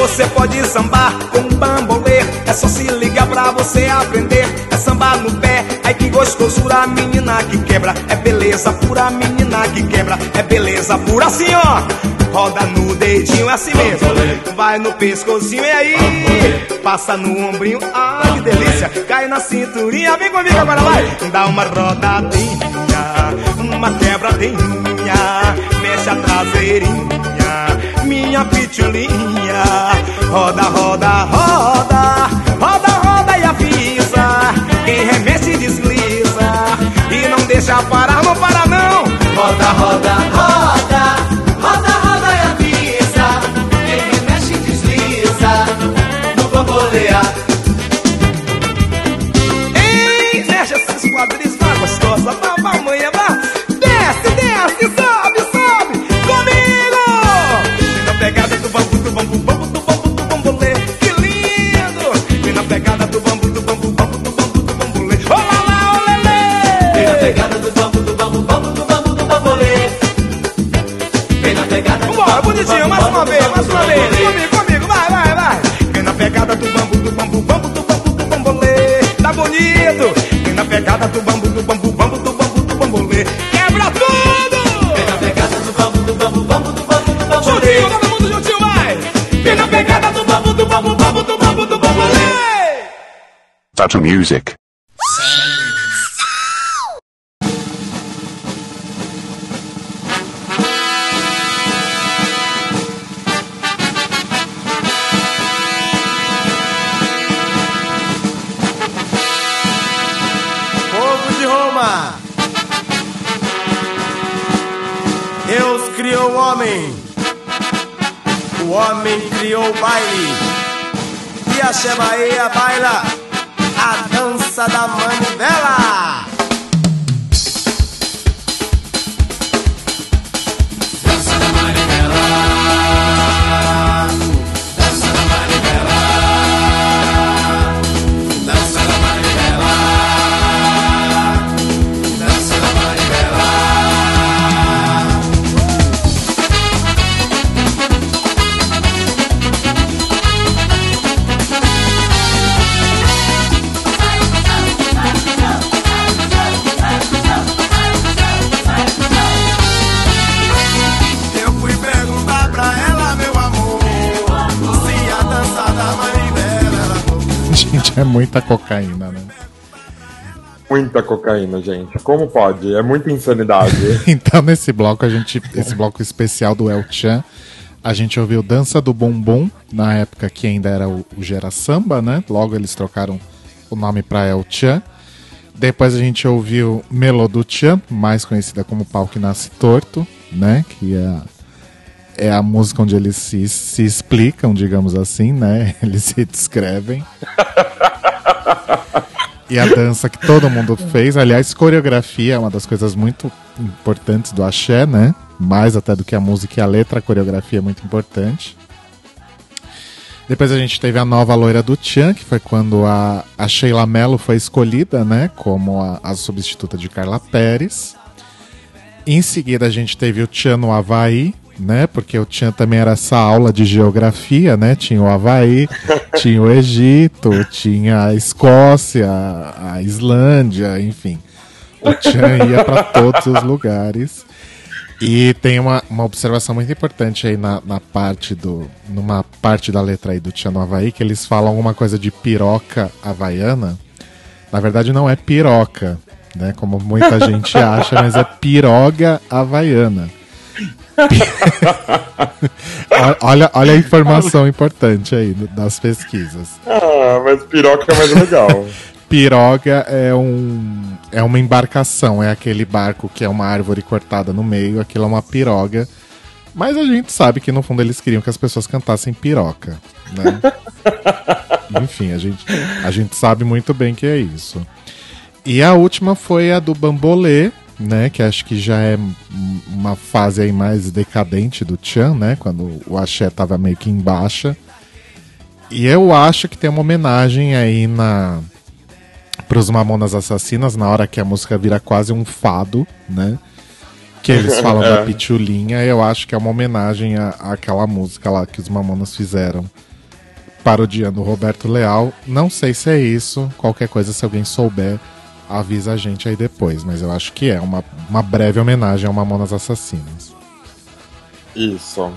Você pode sambar com um bambolê. É só se ligar pra você aprender. É sambar no pé, ai que gostosura, menina que quebra. É beleza pura, menina que quebra. É beleza pura assim, ó. Roda no dedinho, assim mesmo. Vai no pescocinho e aí. Passa no ombrinho, ai que delícia. Cai na cinturinha, vem comigo agora, vai. Dá uma rodadinha, uma quebradinha. Mexe a traseirinha, minha pitulinha. Roda, roda, roda. Roda, roda e avisa. Quem remexe desliza. E não deixa parar, não para não. Roda, roda. Roda, Vambora, bonitinho, mais uma vez, mais uma vez. Comigo, comigo, vai, vai, vai. Vem na pegada do bambu, do bambu, bambu, do bambu, do bambolê. Tá bonito. Vem na pegada do bambu, do bambu, bambu, do bambu, do bambolê. Quebra tudo. Vem na pegada do bambu, do bambu, bambu, do bambu, do bambolê. Juntinho, todo mundo juntinho, vai. Vem na pegada do bambu, do bambu, bambu, do bambu, do bambolê. Tatu Music. O baile, e a Shemaia baila a dança da manivela. É muita cocaína, né? Muita cocaína, gente. Como pode? É muita insanidade. Então, nesse bloco, a gente. Esse bloco especial do El Chan, a gente ouviu Dança do Bombom, na época que ainda era o, o Gera Samba, né? Logo eles trocaram o nome pra El Chan. Depois a gente ouviu Meloduchan, mais conhecida como Pau que Nasce Torto, né? Que é, é a música onde eles se, se explicam, digamos assim, né? Eles se descrevem. E a dança que todo mundo fez. Aliás, coreografia é uma das coisas muito importantes do axé, né? Mais até do que a música e a letra, a coreografia é muito importante. Depois a gente teve a nova loira do Tchan, que foi quando a, a Sheila Mello foi escolhida, né? Como a, a substituta de Carla Pérez. Em seguida a gente teve o Tchan no Havaí, né? Porque o Tchan também era essa aula de geografia, né? Tinha o Havaí, tinha o Egito, tinha a Escócia, a Islândia, enfim. O Tchan ia para todos os lugares. E tem uma, uma observação muito importante aí na, na parte do. numa parte da letra aí do Tchan no Havaí, que eles falam alguma coisa de piroca havaiana. Na verdade não é piroca, né? Como muita gente acha, mas é piroga havaiana. olha, olha a informação importante aí das pesquisas. Ah, mas piroca é mais legal. Piroga é um é uma embarcação, é aquele barco que é uma árvore cortada no meio, aquilo é uma piroga. Mas a gente sabe que no fundo eles queriam que as pessoas cantassem piroca, né? Enfim, a gente, a gente sabe muito bem que é isso. E a última foi a do Bambolê, né? Que acho que já é uma fase aí mais decadente do Chan, né? Quando o axé tava meio que em baixa. E eu acho que tem uma homenagem aí na pros Mamonas Assassinas, na hora que a música vira quase um fado, né? Que eles falam da É. pitulinha, eu acho que é uma homenagem à, àquela música lá que os Mamonas fizeram. Parodiando o Roberto Leal. Não sei se é isso. Qualquer coisa, se alguém souber, avisa a gente aí depois. Mas eu acho que é uma, uma breve homenagem ao Mamonas Assassinas. Isso.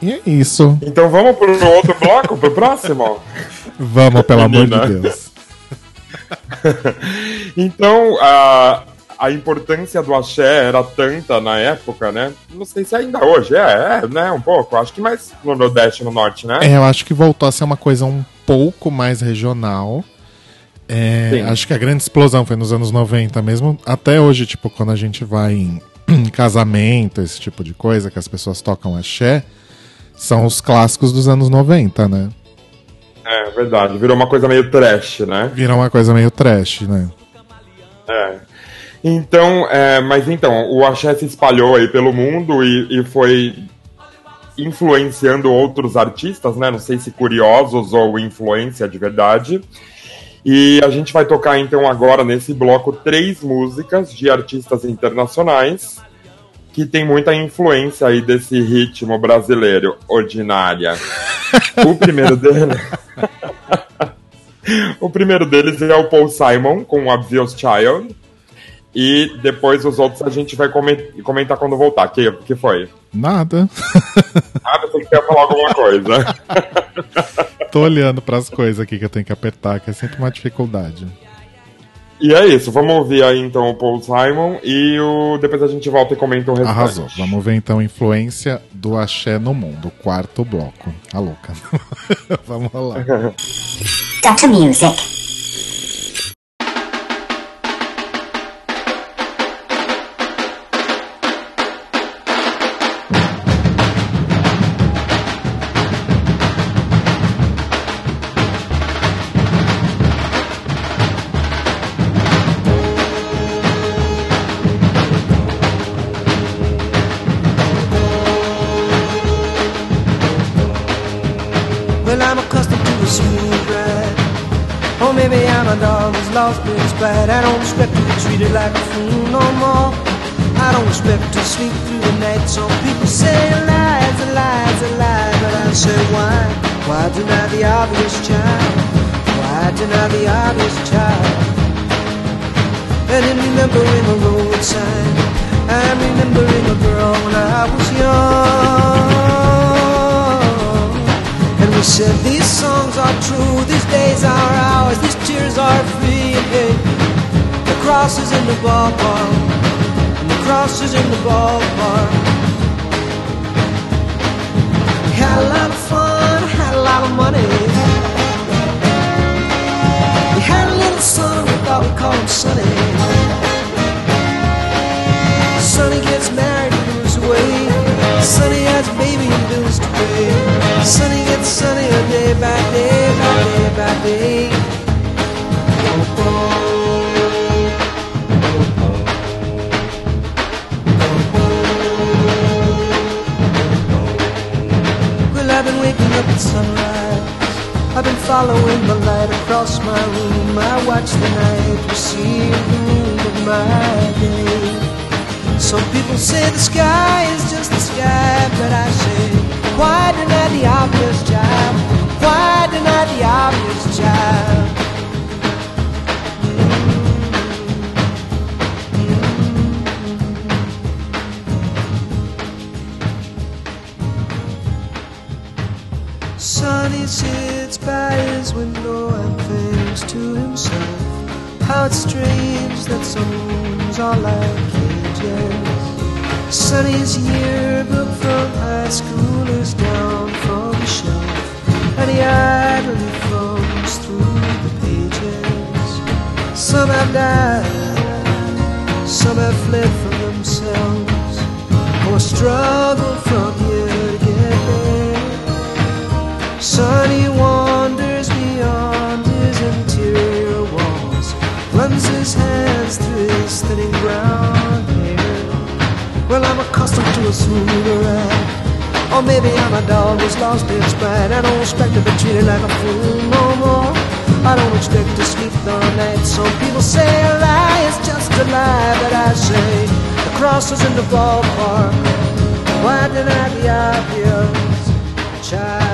E é isso. Então vamos pro outro bloco, pro próximo? Vamos, pelo amor de Deus. Então, a, a importância do axé era tanta na época, né? Não sei se ainda hoje é, é, né? Um pouco. Acho que mais no Nordeste no Norte, né? É, eu acho que voltou a ser uma coisa um pouco mais regional. É, acho que a grande explosão foi nos anos 90 mesmo. Até hoje, tipo, quando a gente vai em, em casamento, esse tipo de coisa, que as pessoas tocam axé, são os clássicos dos anos 90, né? É verdade. Virou uma coisa meio trash, né? Vira uma coisa meio trash, né? É. Então, é, mas então, o axé se espalhou aí pelo mundo e, e foi influenciando outros artistas, né? Não sei se curiosos ou influência de verdade. E a gente vai tocar então agora nesse bloco três músicas de artistas internacionais que tem muita influência aí desse ritmo brasileiro, ordinária. o primeiro dele. o primeiro deles é o Paul Simon com Obvious Child. E depois os outros a gente vai comen- comentar quando voltar. Que, que foi? Nada. Que você ia falar alguma coisa. Tô olhando pras coisas aqui que eu tenho que apertar, que é sempre uma dificuldade. E é isso, vamos ouvir aí então o Paul Simon e o... depois a gente volta e comenta o restante. Arrasou. Vamos ver então a influência do axé no mundo. Quarto bloco. A louca. Vamos lá. Dr. Music. Lost his pride. I don't expect to be treated like a fool no more. I don't expect to sleep through the night. Some people say lies, lies, a lie. But I say why? Why deny the obvious child? Why deny the obvious child? And in remembering a road sign, I'm remembering a girl when I was young. We said these songs are true, these days are ours, these tears are free. Hey, the cross is in the ballpark, and the cross is in the ballpark. We had a lot of fun, had a lot of money. We had a little son we thought we call him Sonny. Sonny gets married and moves away. Sonny has a baby and bills to pay. Sonny gets sunnier day by day by day by day. Well, I've been waking up at sunrise. I've been following the light across my room. I watch the night receive the moon of my day. Some people say the sky is just the sky, but I say, why deny the obvious job? Why deny the obvious job? Sonny sits by his window and thinks to himself how it's strange that some rooms are like cages. Sonny's yearbook from Some have died, some have fled from themselves, or struggle from here to get there. Sonny wanders beyond his interior walls, runs his hands through his thinning brown hair. Well, I'm accustomed to a smoother ride. Or maybe I'm a dog who's lost its pride. I don't expect to be treated like a fool no more. I don't expect to sleep the night. Some people say a lie is just a lie, but I say the cross is in the ballpark. Why deny the obvious, child?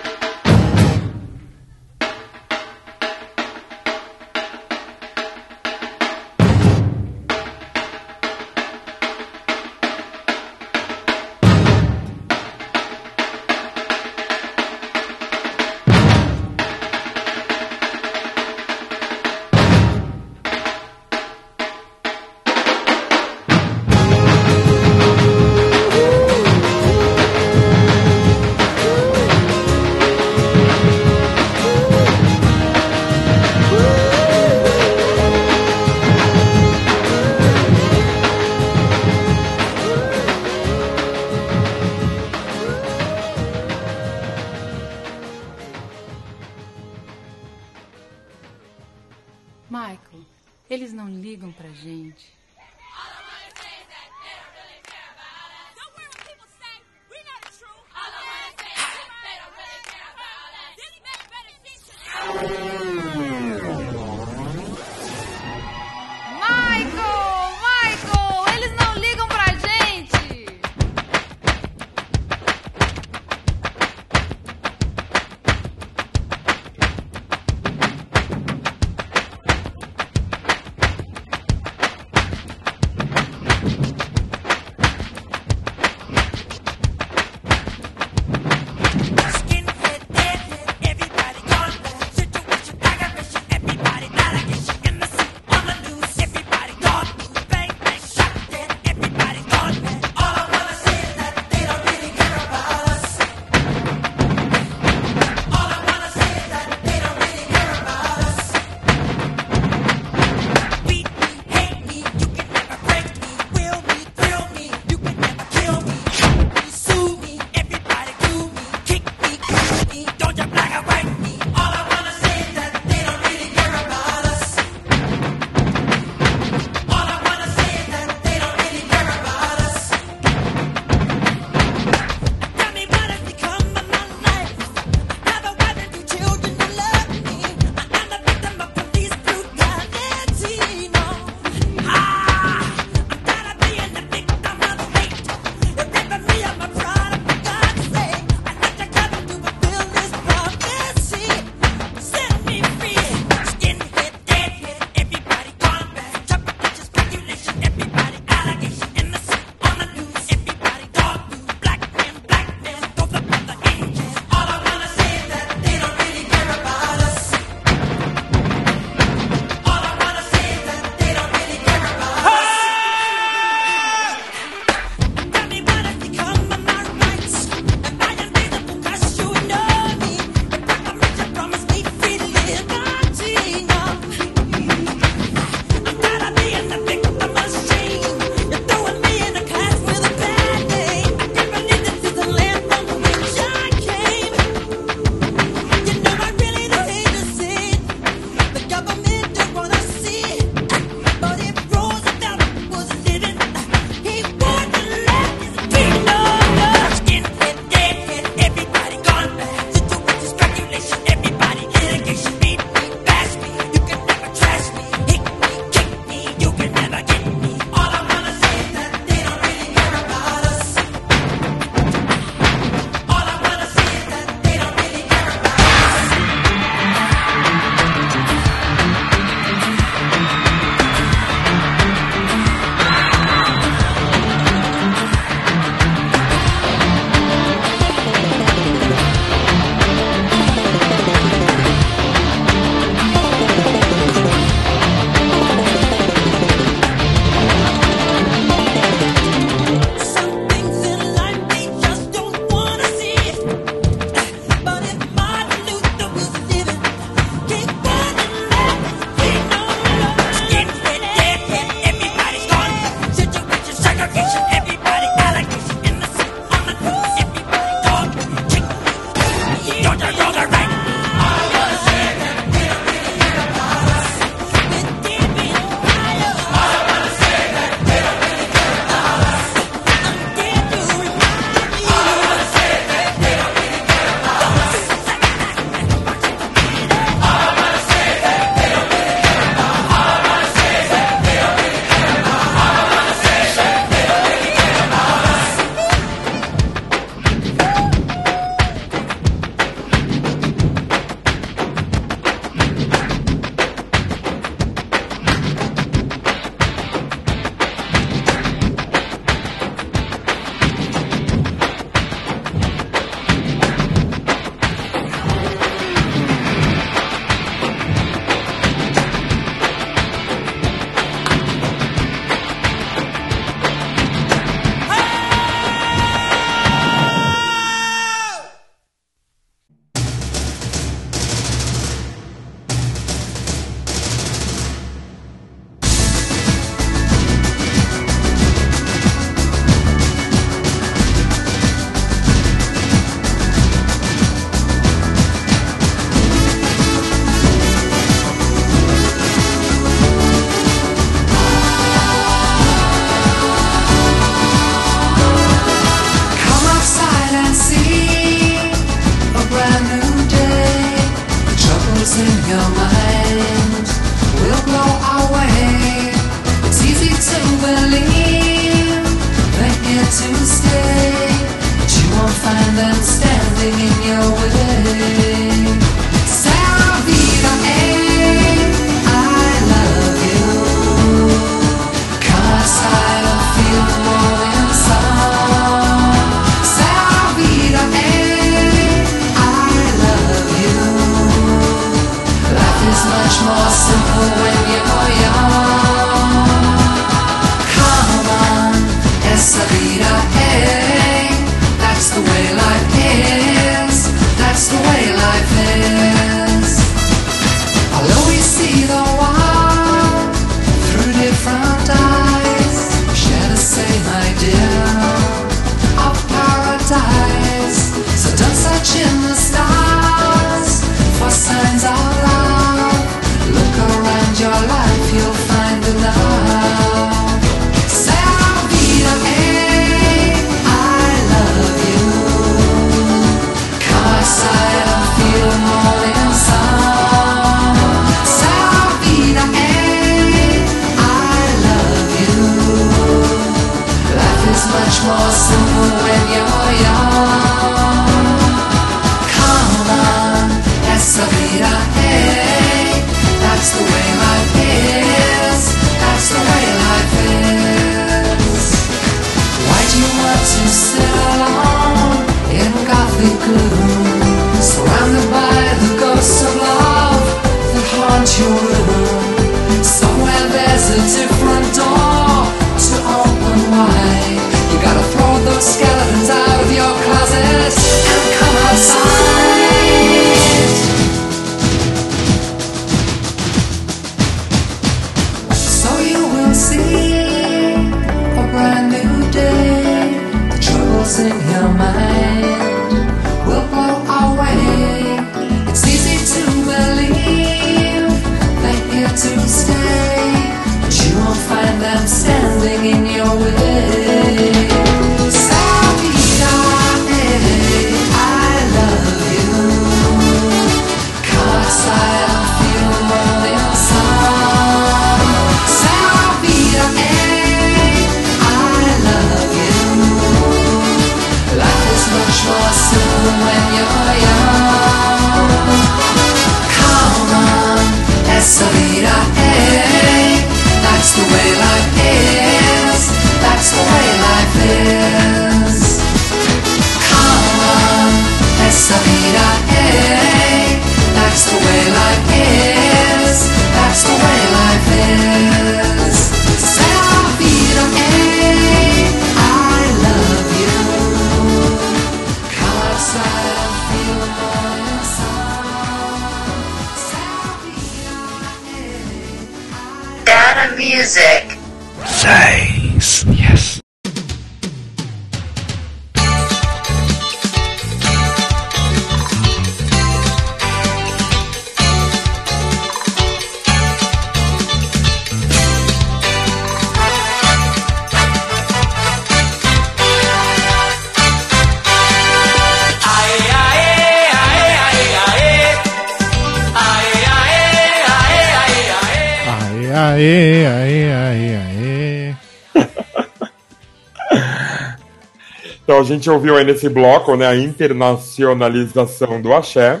Gente ouviu aí nesse bloco né, a internacionalização do axé.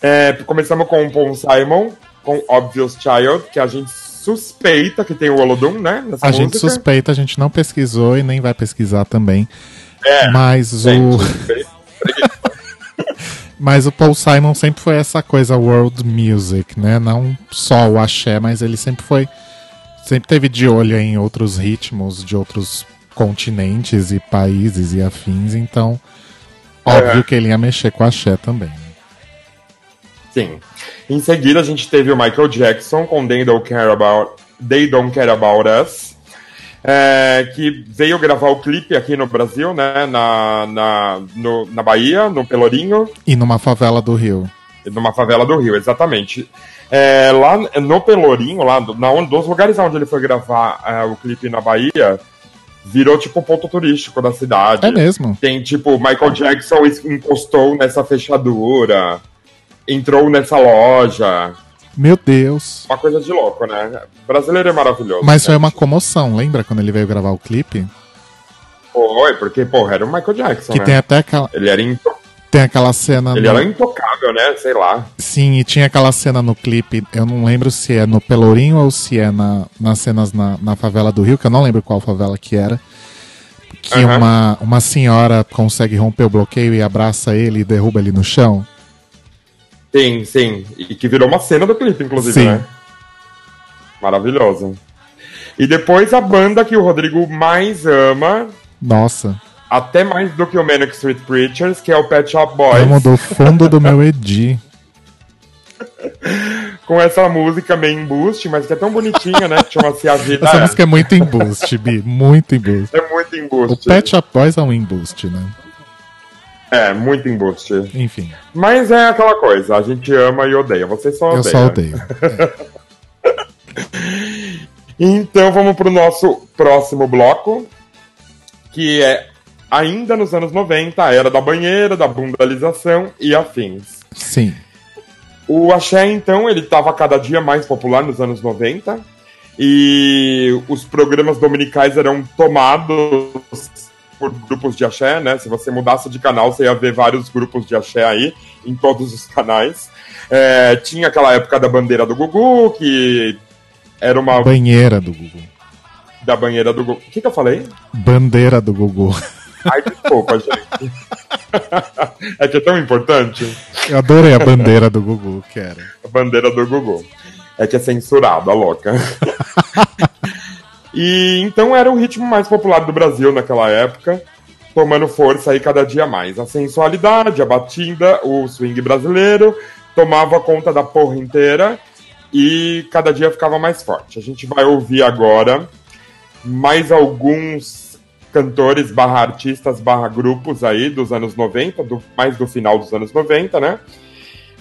É, começamos com o Paul Simon, com Obvious Child, que a gente suspeita que tem o Olodum, né? A gente música. suspeita, a gente não pesquisou e nem vai pesquisar também. É, mas gente, o. Mas o Paul Simon sempre foi essa coisa world music, né? Não só o axé, mas ele sempre foi. Sempre teve de olho em outros ritmos de outros continentes e países e afins, então. Óbvio É. que ele ia mexer com axé também. Sim. Em seguida, a gente teve o Michael Jackson com They Don't Care About, They Don't Care About Us, é, que veio gravar o clipe aqui no Brasil, né, na, na, no- na Bahia, no Pelourinho, E numa favela do Rio. numa favela do Rio, exatamente. É, lá no Pelourinho, lá do- na, um dos lugares onde ele foi gravar é, o clipe na Bahia, virou tipo ponto turístico da cidade. É mesmo? Tem tipo, Michael Jackson encostou nessa fechadura, entrou nessa loja. Meu Deus. Uma coisa de louco, né? Brasileiro é maravilhoso. Mas foi uma comoção, lembra quando ele veio gravar o clipe? Foi, porque, porra, era o Michael Jackson, Que né? tem até aquela, Ele era, into... tem aquela cena. ele no- era intocável, né? Sei lá. Sim, e tinha aquela cena no clipe, eu não lembro se é no Pelourinho ou se é na, nas cenas na, na favela do Rio, que eu não lembro qual favela que era. Que Aham. uma, uma senhora consegue romper o bloqueio e abraça ele e derruba ele no chão. Sim, sim. E que virou uma cena do clipe, inclusive, Sim. né? Maravilhosa. E depois a banda que o Rodrigo mais ama, Nossa, até mais do que o Manic Street Preachers, que é o Pet Shop Boys. amo do fundo do meu Edi. Com essa música meio em boost, mas que é tão bonitinha, né? Que chama-se A Vida Essa É. música é muito em boost, Bi, muito em boost. É muito em O. Pet Shop Boys é um em boost, né? É, muito em boost. Enfim, Mas é aquela coisa, a gente ama e odeia. Você só eu odeia. só odeio. Então vamos pro nosso próximo bloco, que é ainda nos anos 90, a era da banheira, da bundalização e afins. Sim. O axé, então, ele estava cada dia mais popular nos anos 90 e os programas dominicais eram tomados por grupos de axé, né? Se você mudasse de canal, você ia ver vários grupos de axé aí, em todos os canais. É, tinha aquela época da bandeira do Gugu, que era uma Banheira do Gugu. da banheira do Gugu. O que, que eu falei? Bandeira do Gugu. Ai, desculpa, gente. é que é tão importante. Eu adorei a bandeira do Gugu, que era. A bandeira do Gugu. É que é censurado, a louca. e então era o ritmo mais popular do Brasil naquela época, tomando força aí cada dia mais. A sensualidade, a batida, o swing brasileiro tomava conta da porra inteira e cada dia ficava mais forte. A gente vai ouvir agora mais alguns cantores barra artistas barra grupos aí dos anos 90, do, mais do final dos anos 90, né?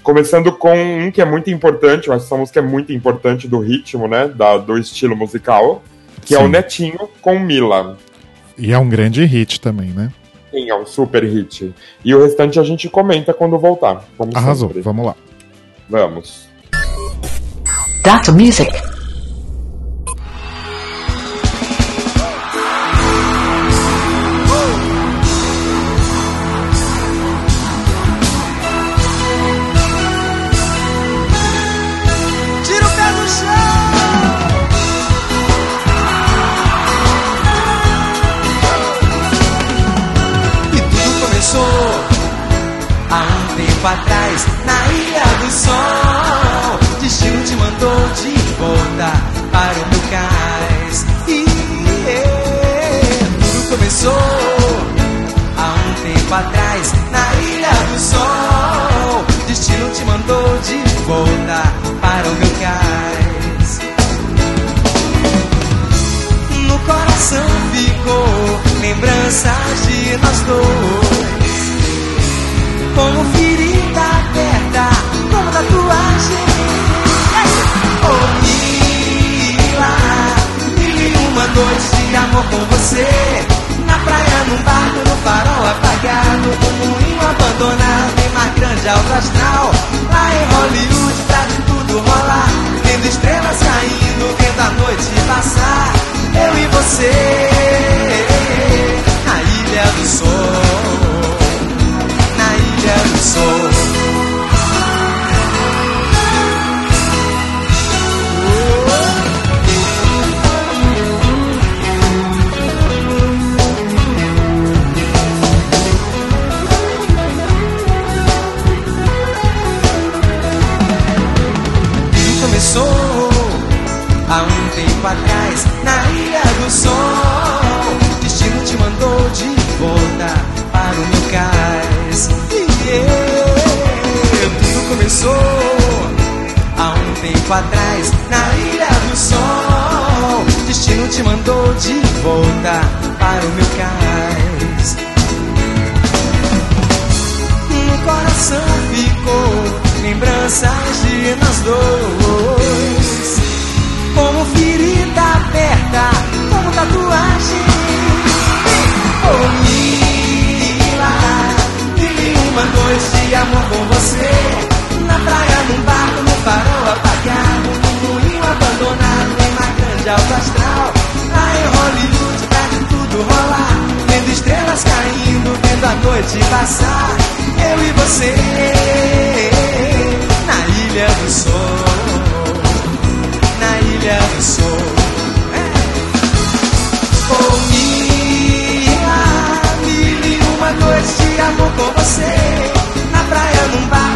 Começando com um que é muito importante, eu acho que essa música é muito importante do ritmo, né? Da, do estilo musical, que é Sim. o Netinho com Mila. E é um grande hit também, né? Sim, é um super hit. E o restante a gente comenta quando voltar. Arrasou, sempre. vamos lá. Vamos. Dr. Music. Lembranças de nós dois. Como ferida aberta, como tatuagem. Oh, Mila, mil e uma noites de amor com você. Na praia, num barco, no farol apagado. Um moinho abandonado, em mar grande, alto astral. Lá em Hollywood, pra de tudo rolar. Vendo estrelas caindo, vendo a noite passar. Eu e você, do sol. Começou há um tempo atrás na Ilha do Sol. Destino te mandou de volta para o meu cais. No coração ficou lembranças de nós dois. Como ferida aberta, como tatuagem. Oh, Mila, vive uma noite de amor com você praia, num barco, no farol apagado, num moinho abandonado, em uma grande alta astral. Lá em Hollywood tá de tudo rolar, vendo estrelas caindo, vendo a noite passar. Eu e você, na Ilha do Sol, na Ilha do Sol. É. Oh, minha, uma noite de amor com você, na praia, num barco.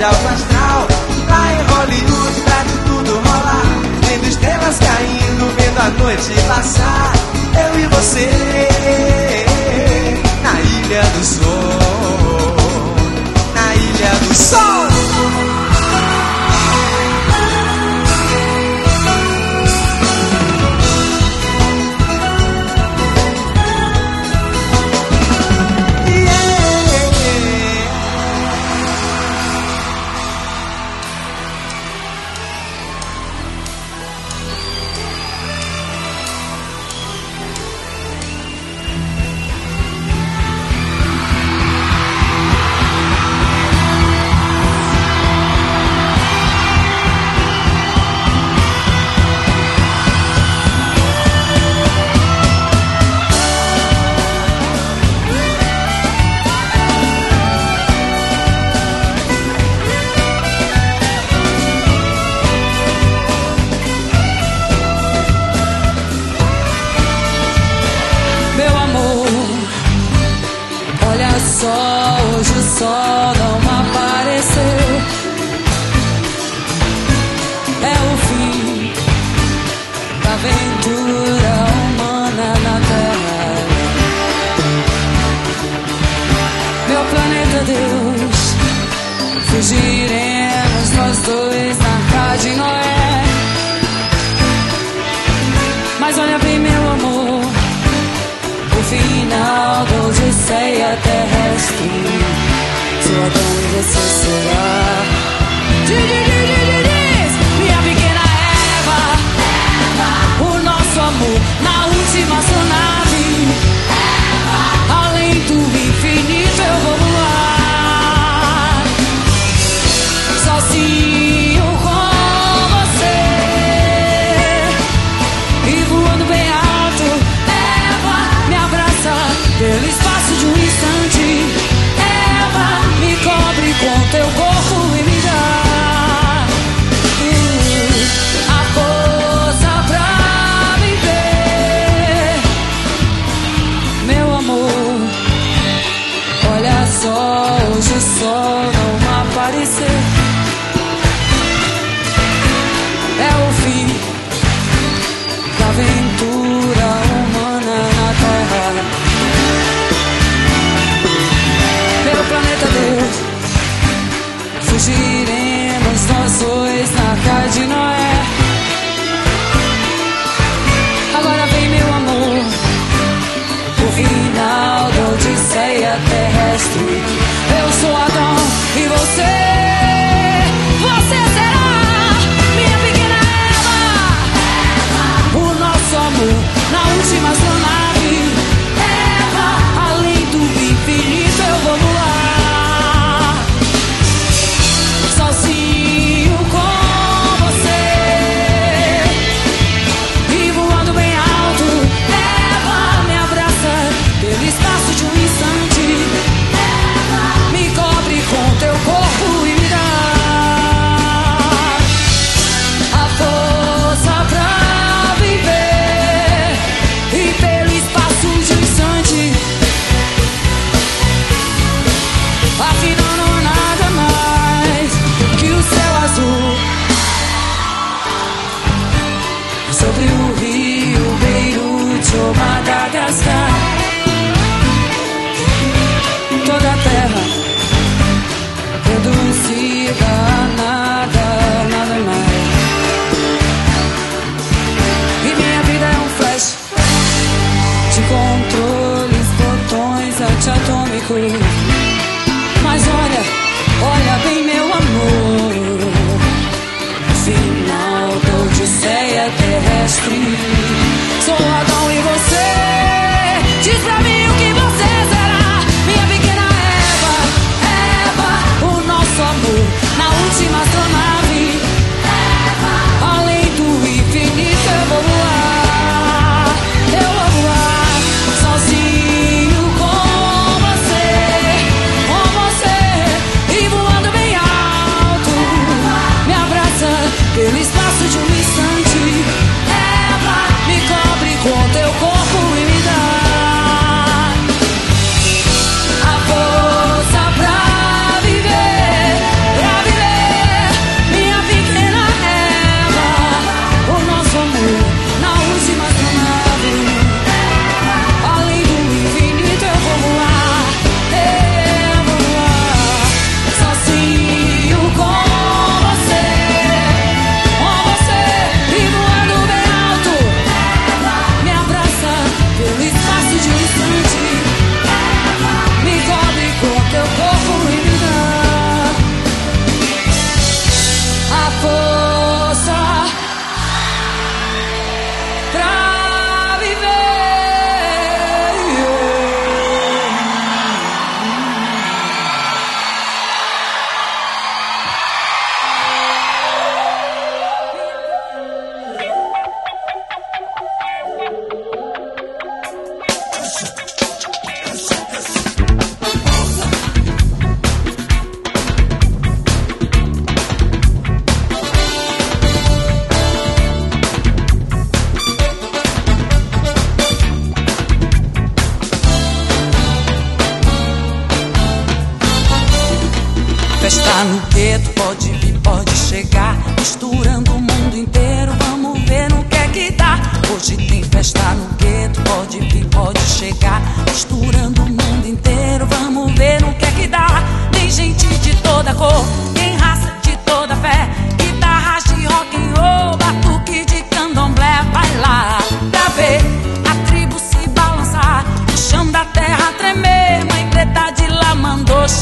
de alto é astral. Lá em Hollywood pra tudo rolar. Vendo estrelas caindo, vendo a noite passar. Eu e você na Ilha do Sol. Na Ilha do Sol.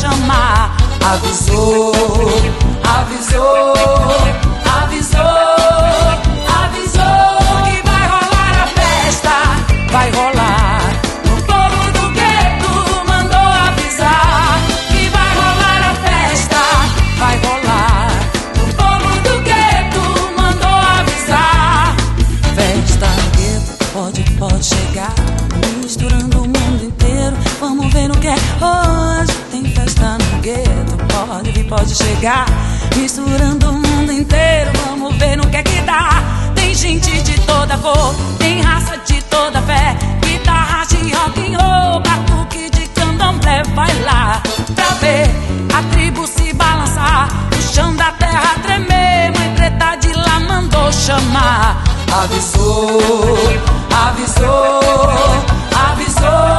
chamar. Avisou, avisou. chegar. Misturando o mundo inteiro, vamos ver no que é que dá. Tem gente de toda cor, tem raça de toda fé. Guitarra de rock and roll, batuque de candomblé. Vai lá pra ver a tribo se balançar, o chão da terra tremer. Mãe preta de lá mandou chamar. Avisou, avisou, avisou.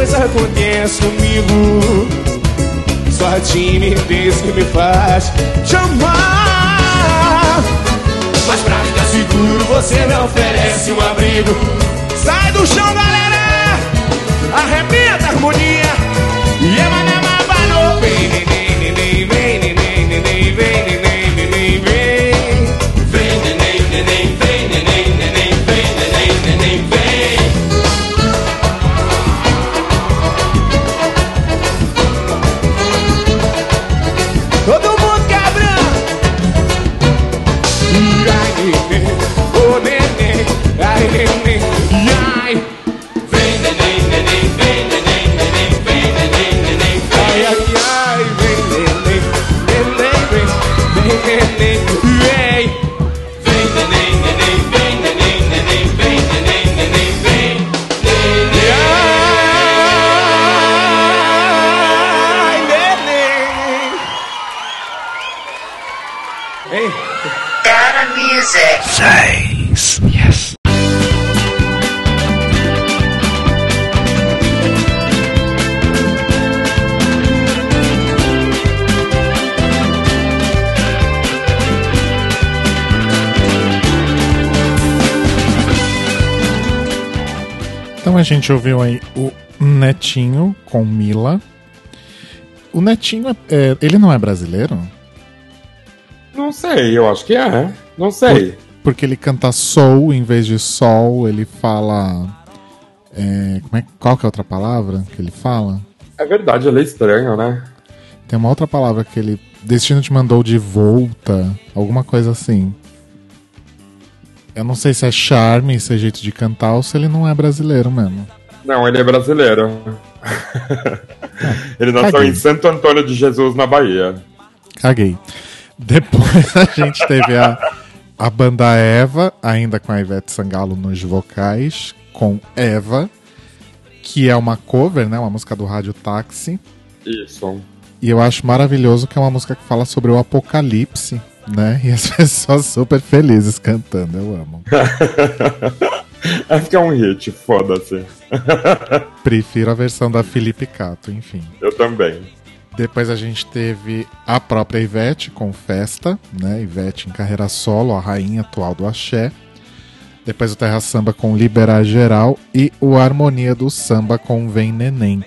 coisa acontece comigo. Só a timidez que me faz te amar Mas pra ficar seguro você não oferece um abrigo. Sai do chão galera, arrebenta a harmonia. Gente ouviu aí o Netinho com Mila. O Netinho, é- é- ele não é brasileiro? Não sei, eu acho que é. Não sei. Porque ele canta soul em vez de sol, ele fala. é, como é, qual que é a outra palavra que ele fala? É verdade, ele é estranho, né? Tem uma outra palavra que ele. Destino te mandou de volta, alguma coisa assim. Eu não sei se é charme, se é jeito de cantar ou se ele não é brasileiro mesmo. Não, ele é brasileiro. ele nasceu caguei. em Santo Antônio de Jesus, na Bahia. Caguei. Depois a gente teve a, a banda Eva, ainda com a Ivete Sangalo nos vocais, com Eva, que é uma cover, né? Uma música do Rádio Táxi. Isso. E eu acho maravilhoso que é uma música que fala sobre o apocalipse, né? E as pessoas super felizes cantando, eu amo. Acho que é um hit, foda-se. Prefiro a versão da Felipe Cato, enfim. Eu também. Depois a gente teve a própria Ivete com Festa, né? Ivete em carreira solo, a rainha atual do axé. Depois o Terra Samba com Liberar Geral e o Harmonia do Samba com Vem Neném.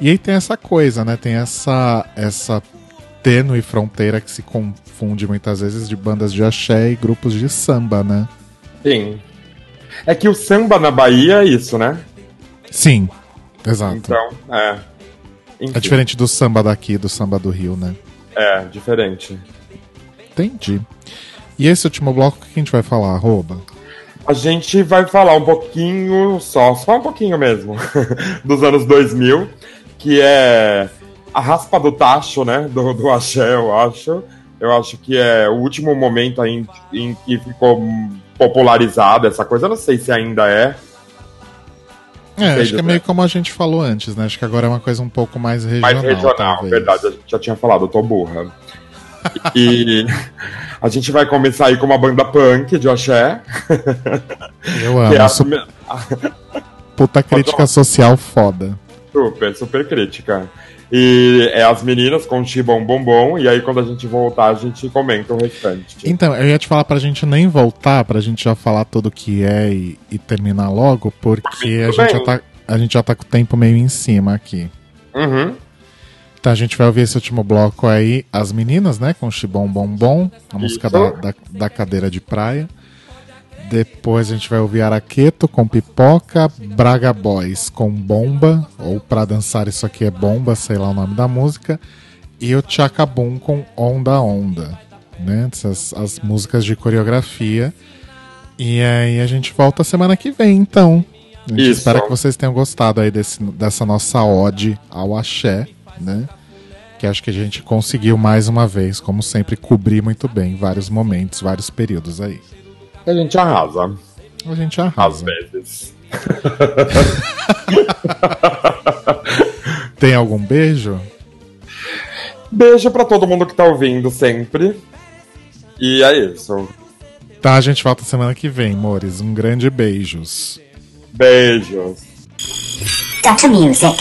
E aí tem essa coisa, né? Tem essa essa tênue fronteira que se confunde muitas vezes de bandas de axé e grupos de samba, né? Sim. É que o samba na Bahia é isso, né? Sim, exato. Então, é. Enfim, É diferente do samba daqui, do samba do Rio, né? É, diferente. Entendi. E esse último bloco, o que a gente vai falar? Arroba? A gente vai falar um pouquinho, só, só um pouquinho mesmo, dos anos 2000, que é a raspa do tacho, né, do, do axé, eu acho. Eu acho que é o último momento em, em que ficou popularizada essa coisa. Eu não sei se ainda é. É, acho que é meio como a gente falou antes, né? Acho que agora é uma coisa um pouco mais regional. Mais regional, talvez. verdade, a gente já tinha falado, eu tô burra. E a gente vai começar aí com uma banda punk de axé. Eu que é amo. a- Puta crítica social foda. Super, super crítica. E é as meninas com Chibom Bombom, e aí quando a gente voltar, a gente comenta o restante. Então, eu ia te falar pra gente nem voltar, pra gente já falar tudo o que é e, e terminar logo, porque a gente, já tá, a gente já tá com o tempo meio em cima aqui. Uhum. Então a gente vai ouvir esse último bloco aí, As Meninas, né? Com Chibom Bombom, a música da, da, da cadeira de praia. Depois a gente vai ouvir Araqueto com Pipoca, Braga Boys com Bomba, ou Pra Dançar Isso Aqui é Bomba, sei lá o nome da música. E o Chacabum com Onda Onda, né? Essas as músicas de coreografia. E aí a gente volta semana que vem, então. A gente Isso. espera que vocês tenham gostado aí desse, dessa nossa ode ao axé, né? Que acho que a gente conseguiu mais uma vez, como sempre, cobrir muito bem vários momentos, vários períodos aí. A gente arrasa. A gente Às arrasa. vezes. Tem algum beijo? Beijo pra todo mundo que tá ouvindo sempre. E é isso. Tá, a gente volta semana que vem, amores. Um grande beijos. Beijos. Dr. Music.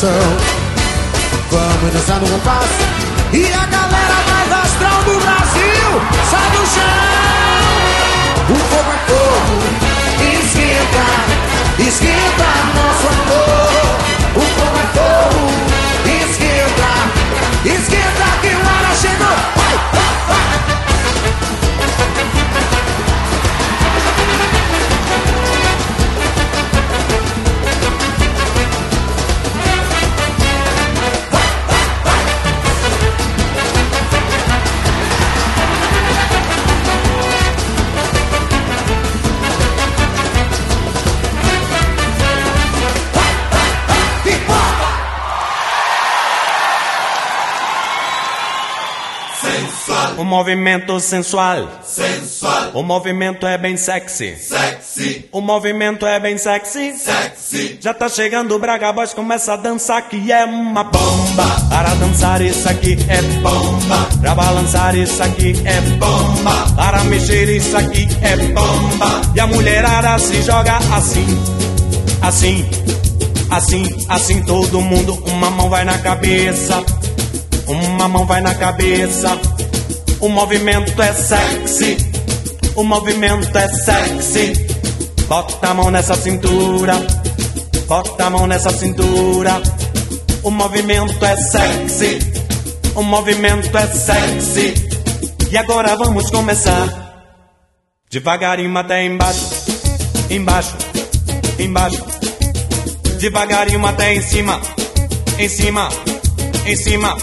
myself. From when the sun will O movimento sensual, sensual. O movimento é bem sexy, sexy. O movimento é bem sexy, sexy. Já tá chegando o Braga Boys, começa a dançar que é uma bomba. Para dançar isso aqui é bomba. Pra balançar isso aqui é bomba. Para mexer isso aqui é bomba. E a mulherada se joga assim, assim, assim, assim. Todo mundo, uma mão vai na cabeça. Uma mão vai na cabeça. O movimento é sexy. O movimento é sexy. Bota a mão nessa cintura. Bota a mão nessa cintura. O movimento é sexy. O movimento é sexy. E agora vamos começar. Devagarinho até embaixo. Embaixo. Embaixo. Devagarinho até em cima. Em cima. Em cima.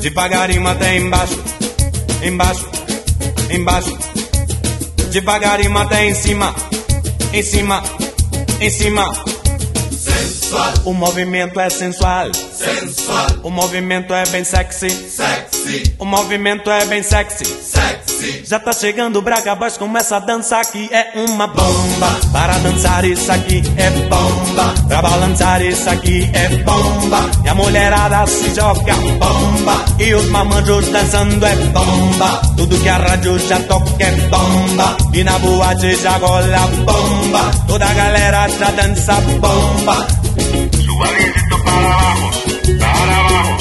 Devagarinho até embaixo. Embaixo. Embaixo. Devagarinho até em cima. Em cima. Em cima. Sensual. O movimento é sensual. Sensual. O movimento é bem sexy. Sexy. O movimento é bem sexy. Sexy. Já tá chegando Braga Boys, começa a dançar que é uma bomba. Para dançar isso aqui é bomba. Pra balançar isso aqui é bomba. E a mulherada se joga bomba. E os mamanjos dançando é bomba. Tudo que a rádio já toca é bomba. E na boate já gola bomba. Toda a galera já dança bomba. Suavecito para abajo, para abajo,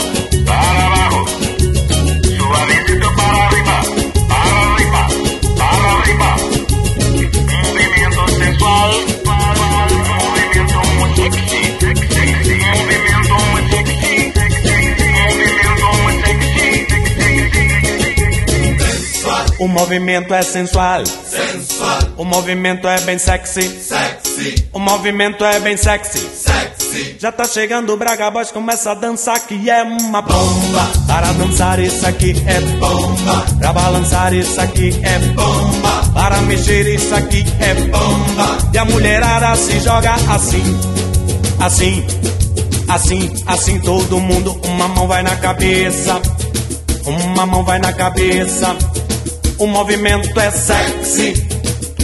O movimento é sensual. Sensual. O movimento é bem sexy. Sexy. O movimento é bem sexy. Sexy. Já tá chegando o Braga Boys, começa a dançar que é uma bomba. Para dançar isso aqui é bomba. Pra balançar isso aqui é bomba. Para mexer isso aqui é bomba. E a mulherada se joga assim, assim, assim, assim. Todo mundo, uma mão vai na cabeça. Uma mão vai na cabeça. O movimento é sexy.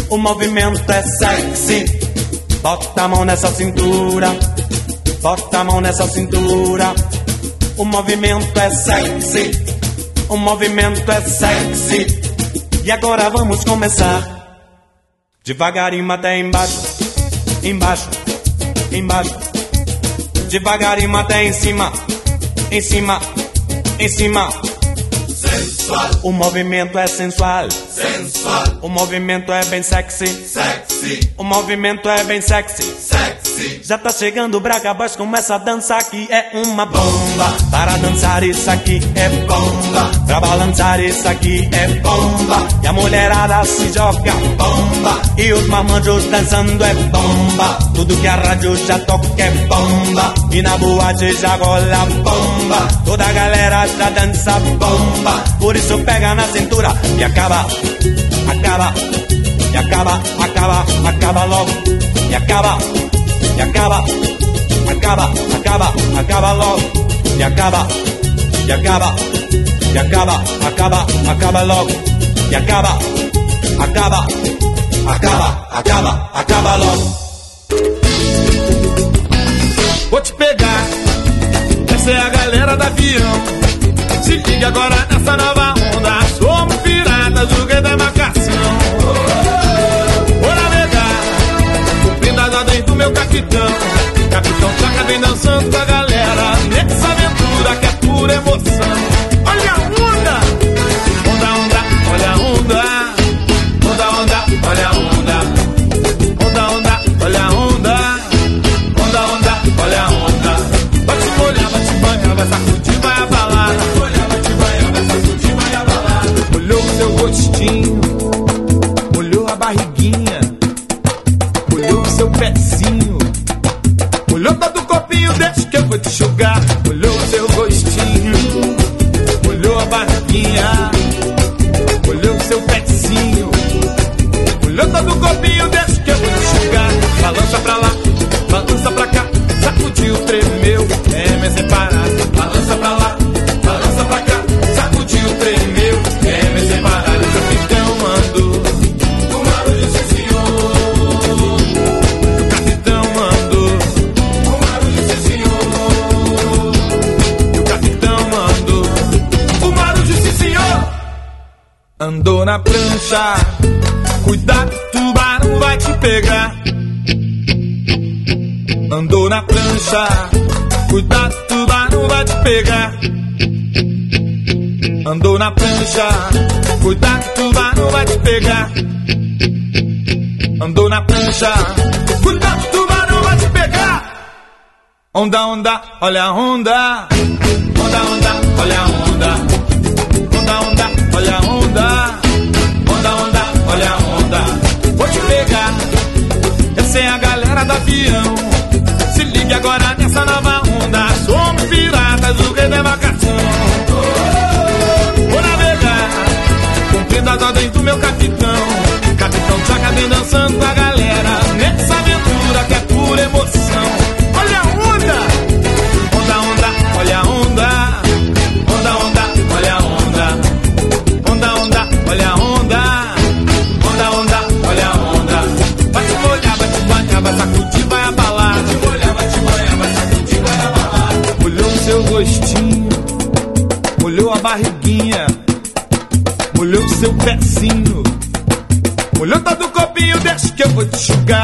O movimento é sexy. Bota a mão nessa cintura. Bota a mão nessa cintura. O movimento é sexy. O movimento é sexy. E agora vamos começar. Devagarinho até embaixo. Embaixo. Embaixo. Devagarinho até em cima. Em cima. Em cima. Sensual. O movimento é sensual. Sensual. O movimento é bem sexy. Sexy. O movimento é bem sexy. Sexy. Já tá chegando o Braga Boys, começa a dançar que é uma bomba. Para dançar isso aqui é bomba. Pra balançar isso aqui é bomba. E a mulherada se joga bomba. E os mamanjos dançando é bomba. Tudo que a rádio já toca é bomba. E na boate já gola bomba. Toda a galera já dança bomba. Por isso pega na cintura e acaba, acaba, e acaba, acaba, acaba logo. E acaba, e acaba, acaba, acaba, acaba logo. E acaba, e acaba, e acaba, acaba, acaba logo. E acaba, acaba, acaba, acaba, acaba logo. Vou te pegar, essa é a galera da avião. Se liga agora nessa nova dançar. Cuidado, tubarão vai te pegar. Andou na prancha, cuidado, tubarão vai te pegar. Andou na prancha, cuidado, tubarão vai te pegar. Onda, onda, olha a onda. go.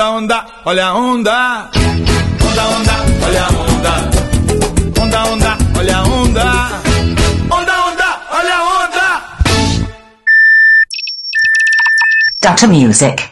Onda, onda, olha a onda. Onda, onda, olha a onda. Onda, onda, olha a onda. Onda, onda, olha a onda. Music.